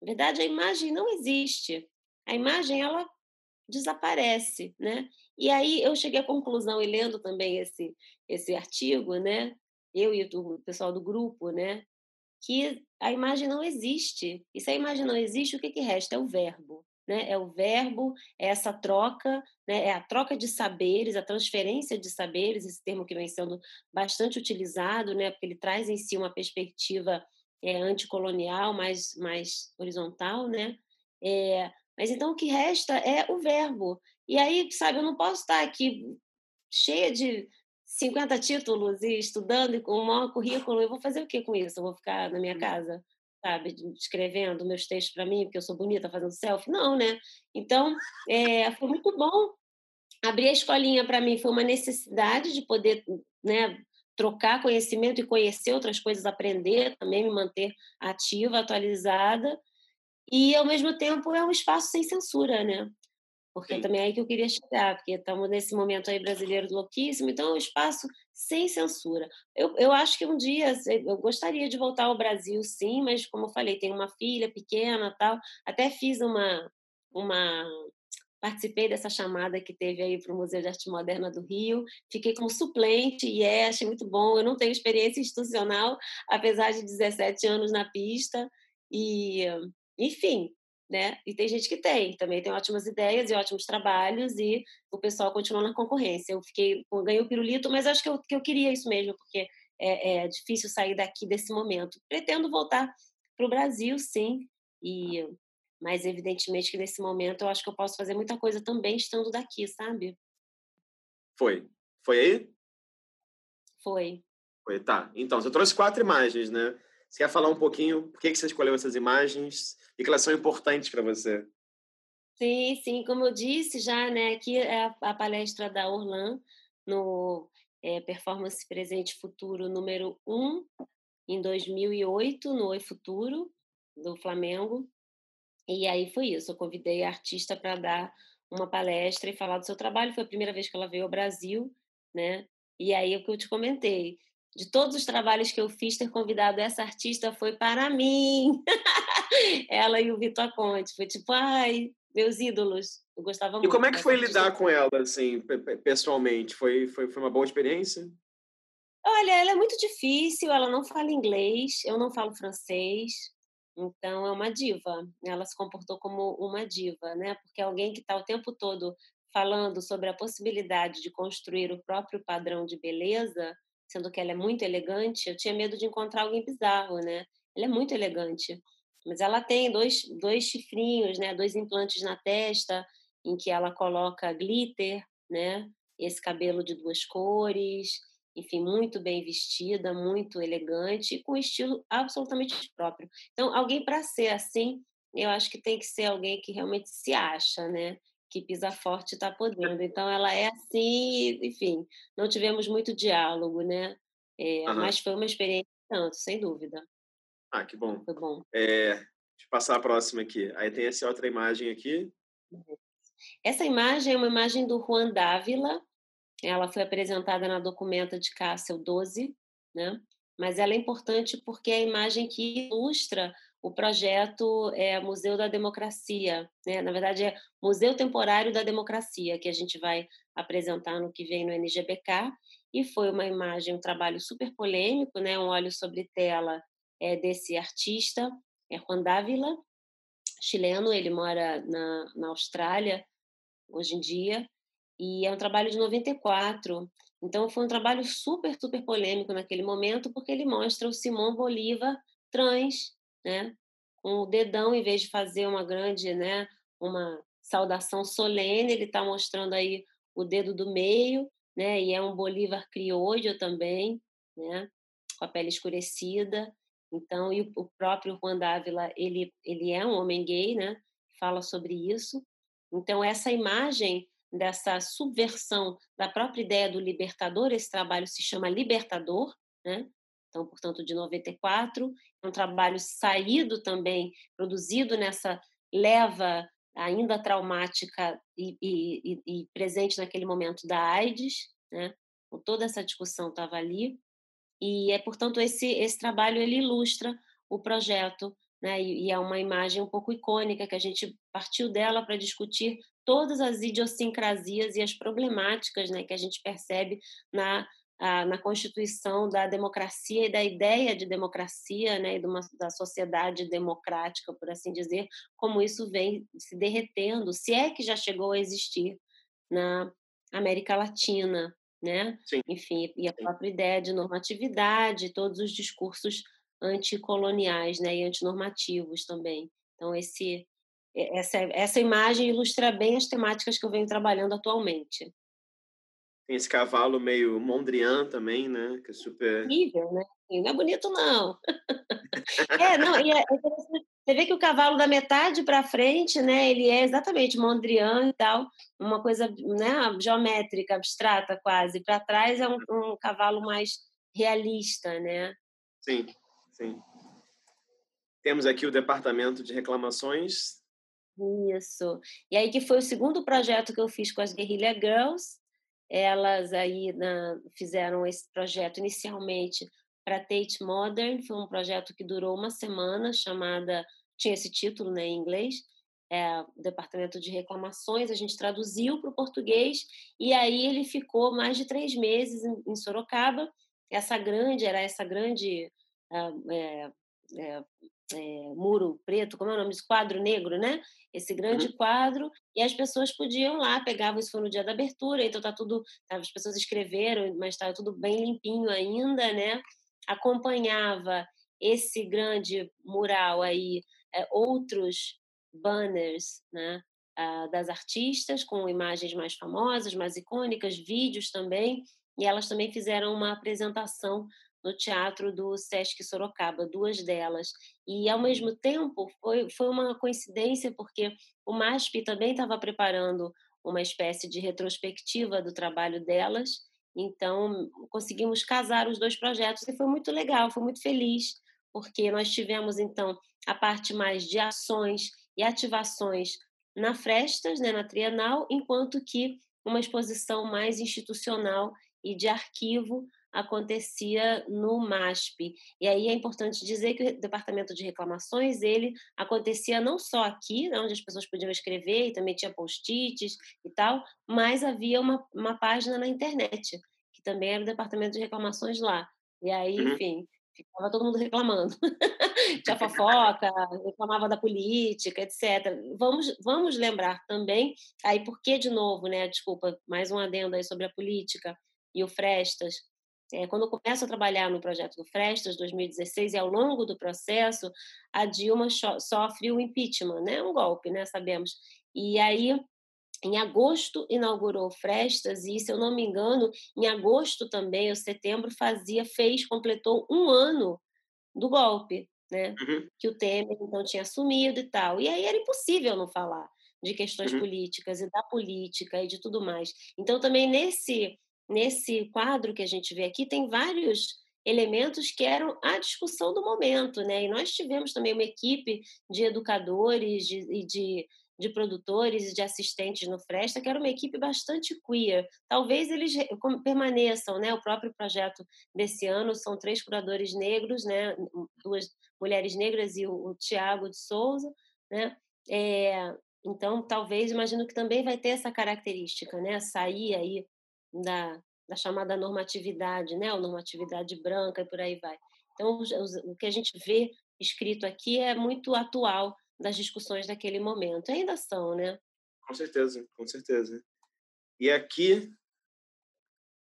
Na verdade, a imagem não existe. A imagem ela desaparece, né? E aí eu cheguei à conclusão e lendo também esse esse artigo, né? Eu e o pessoal do grupo, né? Que a imagem não existe. E se a imagem não existe, o que, que resta? É o verbo né? É o verbo, é essa troca, né? É a troca de saberes, a transferência de saberes, esse termo que vem sendo bastante utilizado, né? Porque ele traz em si uma perspectiva é, anticolonial, mais, mais horizontal, né? É, mas então o que resta é o verbo. E aí, sabe, eu não posso estar aqui cheia de 50 títulos e estudando e com um maior currículo, eu vou fazer o que com isso? Eu vou ficar na minha casa, sabe, escrevendo meus textos para mim, porque eu sou bonita fazendo selfie? Não, né? Então, é, foi muito bom. Abrir a escolinha para mim foi uma necessidade de poder né, trocar conhecimento e conhecer outras coisas, aprender também, me manter ativa, atualizada. E, ao mesmo tempo, é um espaço sem censura, né? Porque Sim. também é aí que eu queria chegar, porque estamos nesse momento aí brasileiro louquíssimo, então é um espaço sem censura. Eu, eu acho que um dia eu gostaria de voltar ao Brasil, sim, mas como eu falei, tenho uma filha pequena tal. Até fiz uma, uma participei dessa chamada que teve aí para o Museu de Arte Moderna do Rio, fiquei como suplente e é, achei muito bom. Eu não tenho experiência institucional, apesar de 17 anos na pista, e enfim, né? E tem gente que tem, também tem ótimas ideias e ótimos trabalhos, e o pessoal continua na concorrência. Eu fiquei, eu ganhei o pirulito, mas acho que eu, que eu queria isso mesmo, porque é, é difícil sair daqui desse momento. Pretendo voltar para o Brasil, sim, e mas evidentemente que nesse momento eu acho que eu posso fazer muita coisa também estando daqui, sabe? Foi. Foi aí? Foi. Foi, tá. Então, você trouxe quatro imagens, né? Você quer falar um pouquinho por que você escolheu essas imagens e que elas são importantes para você? Sim, sim. Como eu disse já, né? Aqui é a, palestra da Orlan no é, Performance Presente Futuro número 1, em 2008, no Oi Futuro, do Flamengo. E aí foi isso, eu convidei a artista para dar uma palestra e falar do seu trabalho. Foi a primeira vez que ela veio ao Brasil, né? E aí o que eu te comentei, de todos os trabalhos que eu fiz, ter convidado essa artista foi para mim. ela e o Vitor Conte. Foi tipo, ai, meus ídolos. Eu gostava muito. E como é que foi lidar com ela, assim, pessoalmente? Foi, foi, foi uma boa experiência? Olha, ela é muito difícil, ela não fala inglês, eu não falo francês. Então, é uma diva. Ela se comportou como uma diva, né? Porque alguém que está o tempo todo falando sobre a possibilidade de construir o próprio padrão de beleza, sendo que ela é muito elegante, eu tinha medo de encontrar alguém bizarro, né? Ela é muito elegante, mas ela tem dois, dois chifrinhos, né? Dois implantes na testa, em que ela coloca glitter, né? Esse cabelo de duas cores, enfim, muito bem vestida, muito elegante e com estilo absolutamente próprio. Então, alguém para ser assim, eu acho que tem que ser alguém que realmente se acha, né? Que pisa forte está podendo. Então, ela é assim, enfim, não tivemos muito diálogo, né? É, uhum. Mas foi uma experiência tanto, sem dúvida. Ah, que bom. Foi bom. É, deixa eu passar a próxima aqui. Aí tem essa outra imagem aqui. Essa imagem é uma imagem do Juan Dávila, ela foi apresentada na documenta de Cássio 12, né? mas ela é importante porque é a imagem que ilustra o projeto é, Museu da Democracia. Né? Na verdade, é Museu Temporário da Democracia, que a gente vai apresentar no que vem no NGBK. E foi uma imagem, um trabalho super polêmico, né? um óleo sobre tela é, desse artista, é Juan Dávila, chileno, ele mora na, na Austrália hoje em dia, e é um trabalho de 94. Então foi um trabalho super, super polêmico naquele momento, porque ele mostra o Simão Bolívar trans, né? Com o dedão, em vez de fazer uma grande, né? Uma saudação solene, ele está mostrando aí o dedo do meio, né? E é um Bolívar criollo também, né? Com a pele escurecida. Então, e o próprio Juan Dávila, ele, ele é um homem gay, né? Fala sobre isso. Então, essa imagem dessa subversão da própria ideia do libertador. Esse trabalho se chama Libertador, né? Então, portanto, de 94, é um trabalho saído também, produzido nessa leva ainda traumática e, e, e presente naquele momento da AIDS, né? Então, toda essa discussão estava ali e é portanto esse esse trabalho ele ilustra o projeto né? E, e, é uma imagem um pouco icônica que a gente partiu dela para discutir todas as idiosincrasias e as problemáticas né, que a gente percebe na, na constituição da democracia e da ideia de democracia né, e de uma, da sociedade democrática, por assim dizer, como isso vem se derretendo, se é que já chegou a existir na América Latina. Né? Sim. Enfim, e a própria ideia de normatividade, todos os discursos anticoloniais né, e antinormativos também. Então, esse, essa, essa imagem ilustra bem as temáticas que eu venho trabalhando atualmente. Tem esse cavalo meio Mondrian também, né? Que é super. Horrível, né? Não é bonito, não. é, não, e é, é você vê que o cavalo da metade para frente, né, ele é exatamente Mondrian e tal, uma coisa né, geométrica, abstrata quase. Para trás é um, um, cavalo mais realista, né? Sim, sim. Temos aqui o departamento de reclamações. Isso. E aí que foi o segundo projeto que eu fiz com as Guerrilla Girls. Elas aí na, fizeram esse projeto inicialmente para Tate Modern. Foi um projeto que durou uma semana, chamada tinha esse título né, em inglês, é, Departamento de Reclamações. A gente traduziu para o português e aí ele ficou mais de três meses em, em Sorocaba. Essa grande era essa grande é, é, é, muro preto, como é o nome? Esse quadro negro, né? Esse grande uhum. quadro, e as pessoas podiam lá, pegavam isso foi no dia da abertura, então tá tudo, as pessoas escreveram, mas estava tudo bem limpinho ainda, né? acompanhava esse grande mural aí, é, outros banners né, uh, das artistas, com imagens mais famosas, mais icônicas, vídeos também, e elas também fizeram uma apresentação no teatro do Sesc Sorocaba, duas delas. E, ao mesmo tempo, foi, foi uma coincidência, porque o MASP também estava preparando uma espécie de retrospectiva do trabalho delas, então, conseguimos casar os dois projetos e foi muito legal, foi muito feliz, porque nós tivemos, então, a parte mais de ações e ativações na Frestas, né, na Trienal, enquanto que uma exposição mais institucional e de arquivo acontecia no MASP. E aí é importante dizer que o departamento de reclamações, ele acontecia não só aqui, né, onde as pessoas podiam escrever, e também tinha post-its e tal, mas havia uma, uma página na internet, que também era o departamento de reclamações lá. E aí, uhum. enfim, ficava todo mundo reclamando. Tinha fofoca, reclamava da política, etc. Vamos, vamos lembrar também, aí por que de novo, né? Desculpa, mais um adendo aí sobre a política e o Frestas é, quando eu começo a trabalhar no projeto do Frestas, 2016, e ao longo do processo, a Dilma sofre o impeachment, né? um golpe, né? sabemos. E aí, em agosto, inaugurou o Frestas, e, se eu não me engano, em agosto também, ou setembro, fazia, fez, completou um ano do golpe, né? Uhum. Que o Temer, então, tinha assumido e tal. E aí era impossível não falar de questões uhum. políticas e da política e de tudo mais. Então, também nesse nesse quadro que a gente vê aqui, tem vários elementos que eram a discussão do momento, né? E nós tivemos também uma equipe de educadores e de, de, de, produtores e de assistentes no Fresta, que era uma equipe bastante queer. Talvez eles permaneçam, né? O próprio projeto desse ano são três curadores negros, né? Duas mulheres negras e o, o Tiago de Souza, né? É, então, talvez, imagino que também vai ter essa característica, né? Sair aí da, da chamada normatividade, né? Ou normatividade branca e por aí vai. Então, o que a gente vê escrito aqui é muito atual das discussões daquele momento. Ainda são, né? Com certeza, com certeza. E aqui.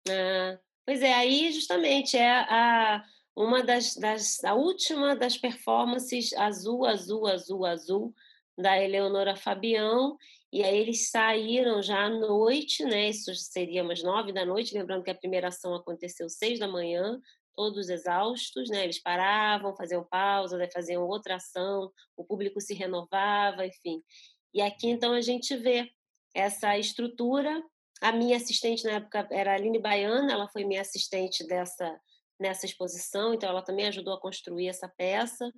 Ah, pois é, aí justamente é a, uma das, das. A última das performances azul, azul, azul, azul, da Eleonora Fabião, e aí eles saíram já à noite, né? Isso seria umas nove da noite, lembrando que a primeira ação aconteceu seis da manhã, todos exaustos, né? Eles paravam, faziam pausa, faziam outra ação, o público se renovava, enfim. E aqui então a gente vê essa estrutura. A minha assistente na época era a Aline Baiana, ela foi minha assistente dessa nessa exposição, então ela também ajudou a construir essa peça,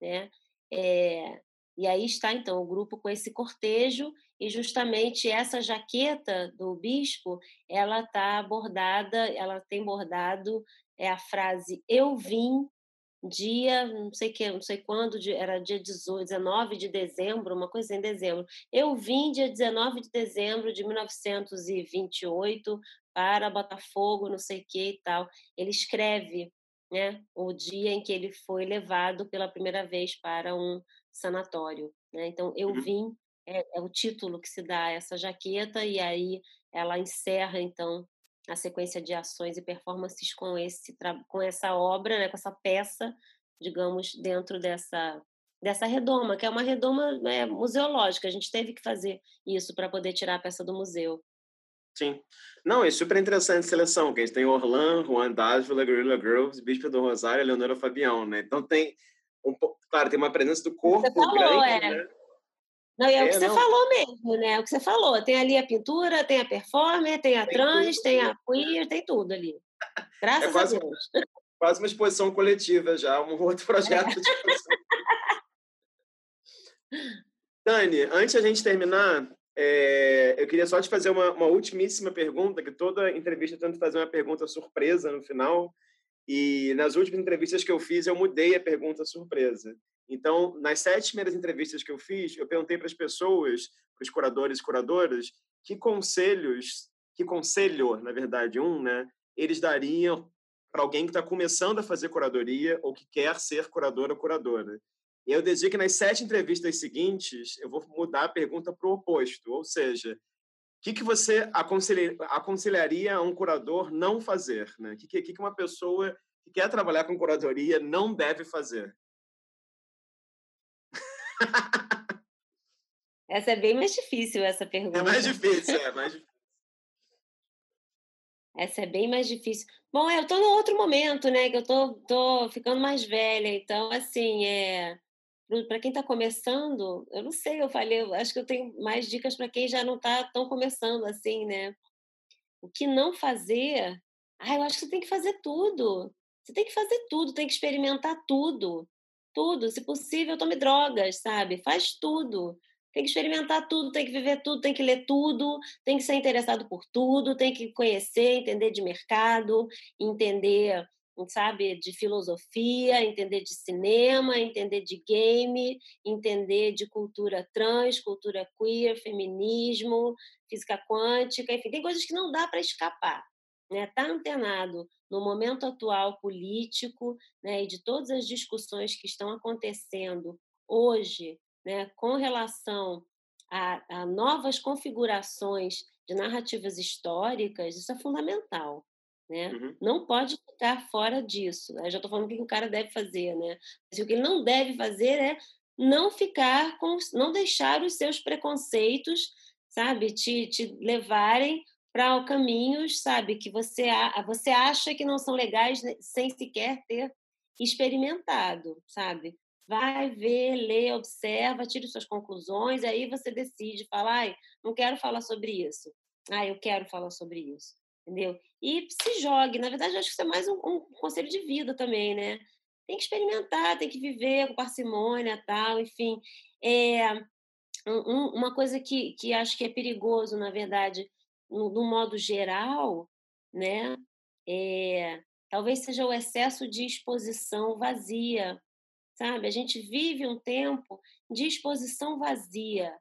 né? É, e aí está, então, o grupo com esse cortejo, e justamente essa jaqueta do bispo, ela está bordada, ela tem bordado é a frase eu vim dia, não sei que, não sei quando, era dia 18, 19 de dezembro, uma coisa em dezembro. Eu vim dia 19 de dezembro de 1928 para Botafogo, não sei que e tal. Ele escreve, né, o dia em que ele foi levado pela primeira vez para um sanatório. Né? Então, eu uhum. vim é, é, o título que se dá a essa jaqueta e aí ela encerra então a sequência de ações e performances com esse com essa obra, né, com essa peça, digamos, dentro dessa dessa redoma, que é uma redoma né, museológica. A gente teve que fazer isso para poder tirar a peça do museu. Sim. Não, é super interessante a seleção, que a gente tem Orlan, Juan Dávila, Guerrilla Groves, Bispo do Rosário, Leonora Fabião, né? Então tem um claro, tem uma presença do corpo você falou, grande, é. né? Não, é, é o que você não. falou mesmo, né? É o que você falou. Tem ali a pintura, tem a performer, tem a tem trans, tudo. tem a queer, tem tudo ali. Graças é quase, a Deus. Quase uma exposição coletiva já, um outro projeto é. de. Dani, antes a gente terminar, é, eu queria só te fazer uma, uma ultimíssima pergunta, que toda entrevista tenta fazer uma pergunta surpresa no final, e nas últimas entrevistas que eu fiz, eu mudei a pergunta surpresa. Então, nas sete primeiras entrevistas que eu fiz, eu perguntei para as pessoas, para os curadores e curadoras, que conselhos, que conselho, na verdade, um, né, eles dariam para alguém que está começando a fazer curadoria ou que quer ser curador ou curadora. E eu decidi que nas sete entrevistas seguintes eu vou mudar a pergunta para o oposto, ou seja, que, que você aconselharia a um curador não fazer? Né? O que, que, que uma pessoa que quer trabalhar com curadoria não deve fazer? Essa é bem mais difícil, essa pergunta. É mais difícil, é mais difícil. Essa é bem mais difícil. Bom, eu estou no outro momento, né? Que eu tô, tô ficando mais velha, então, assim, é para quem está começando, eu não sei, eu falei, eu acho que eu tenho mais dicas para quem já não está tão começando assim, né? O que não fazer? Ah, eu acho que você tem que fazer tudo. Você tem que fazer tudo, tem que experimentar tudo. Tudo. Se possível, tome drogas, sabe? Faz tudo. Tem que experimentar tudo, tem que viver tudo, tem que ler tudo, tem que ser interessado por tudo, tem que conhecer, entender de mercado, entender sabe, de filosofia, entender de cinema, entender de game, entender de cultura trans, cultura queer, feminismo, física quântica, enfim, tem coisas que não dá para escapar. Né? Tá antenado no momento atual político né, e de todas as discussões que estão acontecendo hoje né, com relação a, a novas configurações de narrativas históricas, isso é fundamental. Né? Uhum. Não pode ficar fora disso. Eu já estou falando o que o cara deve fazer, né? Mas o que ele não deve fazer é não ficar com, não deixar os seus preconceitos, sabe, te, te levarem para caminhos, sabe, que você você acha que não são legais né, sem sequer ter experimentado, sabe? Vai ver, lê, observa, tire suas conclusões, aí você decide, fala, ai, não quero falar sobre isso. Ah, eu quero falar sobre isso entendeu? E se jogue. Na verdade, eu acho que isso é mais um, um, conselho de vida também, né? Tem que experimentar, tem que viver com parcimônia, tal, enfim. É, um, uma coisa que, que acho que é perigoso, na verdade, no, no modo geral, né? É, talvez seja o excesso de exposição vazia, sabe? A gente vive um tempo de exposição vazia.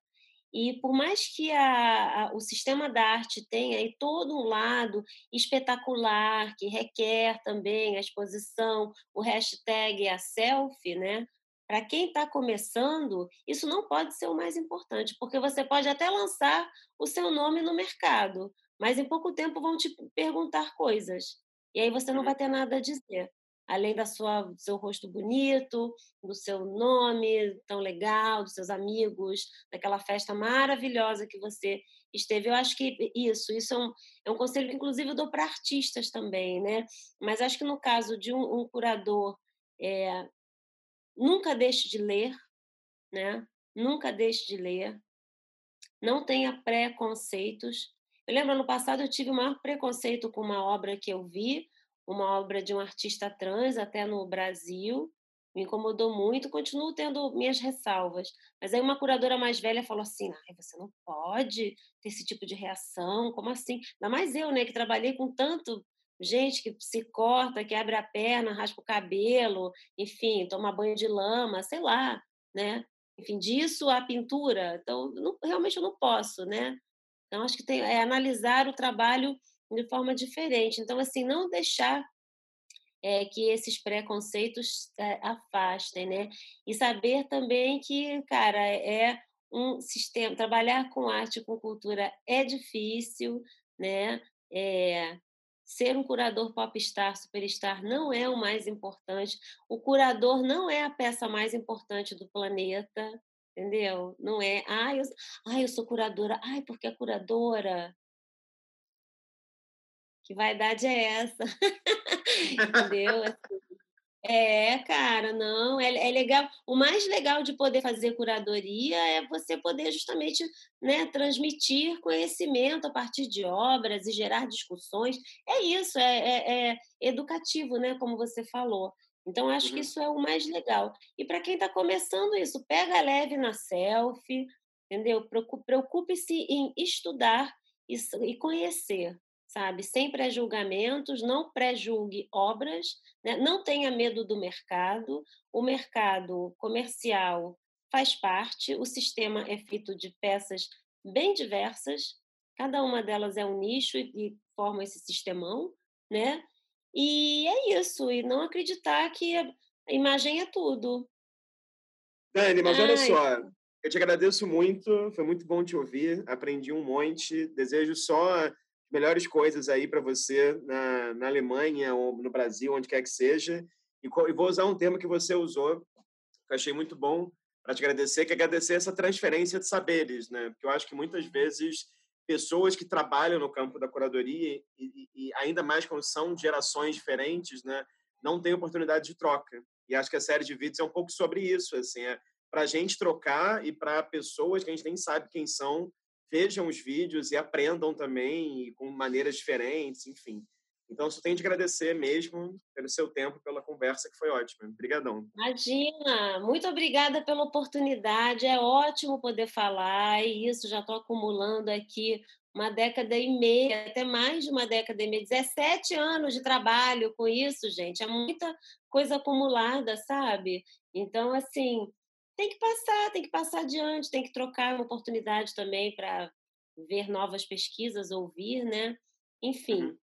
E por mais que a, a, o sistema da arte tenha aí todo um lado espetacular, que requer também a exposição, o hashtag a selfie, né? Para quem está começando, isso não pode ser o mais importante, porque você pode até lançar o seu nome no mercado, mas em pouco tempo vão te perguntar coisas. E aí você não uhum. vai ter nada a dizer além da sua, do seu rosto bonito, do seu nome tão legal, dos seus amigos, daquela festa maravilhosa que você esteve. Eu acho que isso, isso é um, é um conselho que, inclusive, eu dou para artistas também, né? Mas acho que no caso de um, um curador, é, nunca deixe de ler, né? Nunca deixe de ler. Não tenha preconceitos. Eu lembro, no passado, eu tive o maior preconceito com uma obra que eu vi, uma obra de um artista trans até no Brasil, me incomodou muito, continuo tendo minhas ressalvas. Mas aí uma curadora mais velha falou assim: ah, você não pode ter esse tipo de reação, como assim? Ainda mais eu, né, que trabalhei com tanto gente que se corta, que abre a perna, raspa o cabelo, enfim, toma banho de lama, sei lá, né? Enfim, disso a pintura. Então, não, realmente eu não posso, né? Então, acho que tem, é analisar o trabalho de forma diferente. Então, assim, não deixar é, que esses preconceitos é, afastem, né? E saber também que, cara, é um sistema, trabalhar com arte, com cultura é difícil, né? É, ser um curador popstar, superstar não é o mais importante. O curador não é a peça mais importante do planeta, entendeu? Não é, ai, eu, ai, eu sou curadora, ai, porque a curadora que vaidade é essa? Entendeu? Assim, é, cara, não, é, é, legal. O mais legal de poder fazer curadoria é você poder justamente né, transmitir conhecimento a partir de obras e gerar discussões. É isso, é, é, é educativo, né, como você falou. Então, acho uhum. que isso é o mais legal. E para quem está começando isso, pega leve na selfie, entendeu? Preocupe-se em estudar e conhecer, sabe? Sem pré-julgamentos, não pré-julgue obras, né? não tenha medo do mercado. O mercado comercial faz parte, o sistema é feito de peças bem diversas, cada uma delas é um nicho e, e forma esse sistemão, né? E é isso, e não acreditar que a imagem é tudo. Dani, mas Ai. olha só, eu te agradeço muito, foi muito bom te ouvir, aprendi um monte, desejo só melhores coisas aí para você na, na Alemanha ou no Brasil, onde quer que seja. E, e vou usar um termo que você usou, que eu achei muito bom, para te agradecer, que é agradecer essa transferência de saberes, né? Porque eu acho que muitas vezes pessoas que trabalham no campo da curadoria e, e, ainda mais quando são gerações diferentes, né, não têm oportunidade de troca. E acho que a série de vídeos é um pouco sobre isso, assim, é para a gente trocar e para pessoas que a gente nem sabe quem são vejam os vídeos e aprendam também com maneiras diferentes, enfim. Então, só tenho de agradecer mesmo pelo seu tempo, pela conversa, que foi ótima. Obrigadão. Imagina! Muito obrigada pela oportunidade. É ótimo poder falar, e isso já estou acumulando aqui uma década e meia, até mais de uma década e meia, 17 anos de trabalho com isso, gente. É muita coisa acumulada, sabe? Então, assim, tem que passar, tem que passar adiante, tem que trocar uma oportunidade também para ver novas pesquisas, ouvir, né? Enfim. Uhum.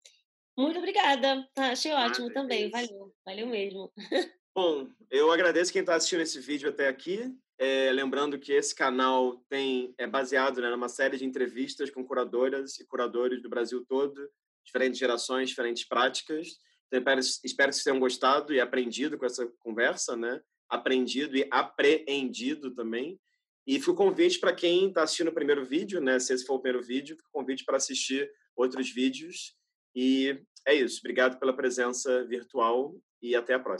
Muito obrigada. Achei ótimo ah, também. Valeu. Valeu mesmo. Bom, eu agradeço quem está assistindo esse vídeo até aqui. É, lembrando que esse canal tem é baseado né, numa série de entrevistas com curadoras e curadores do Brasil todo, diferentes gerações, diferentes práticas. Então, espero, espero que vocês tenham gostado e aprendido com essa conversa, né? Aprendido e apreendido também. E fica o convite para quem está assistindo o primeiro vídeo, né? Se esse for o primeiro vídeo, fica o convite para assistir outros vídeos. E é isso. Obrigado pela presença virtual e até a próxima.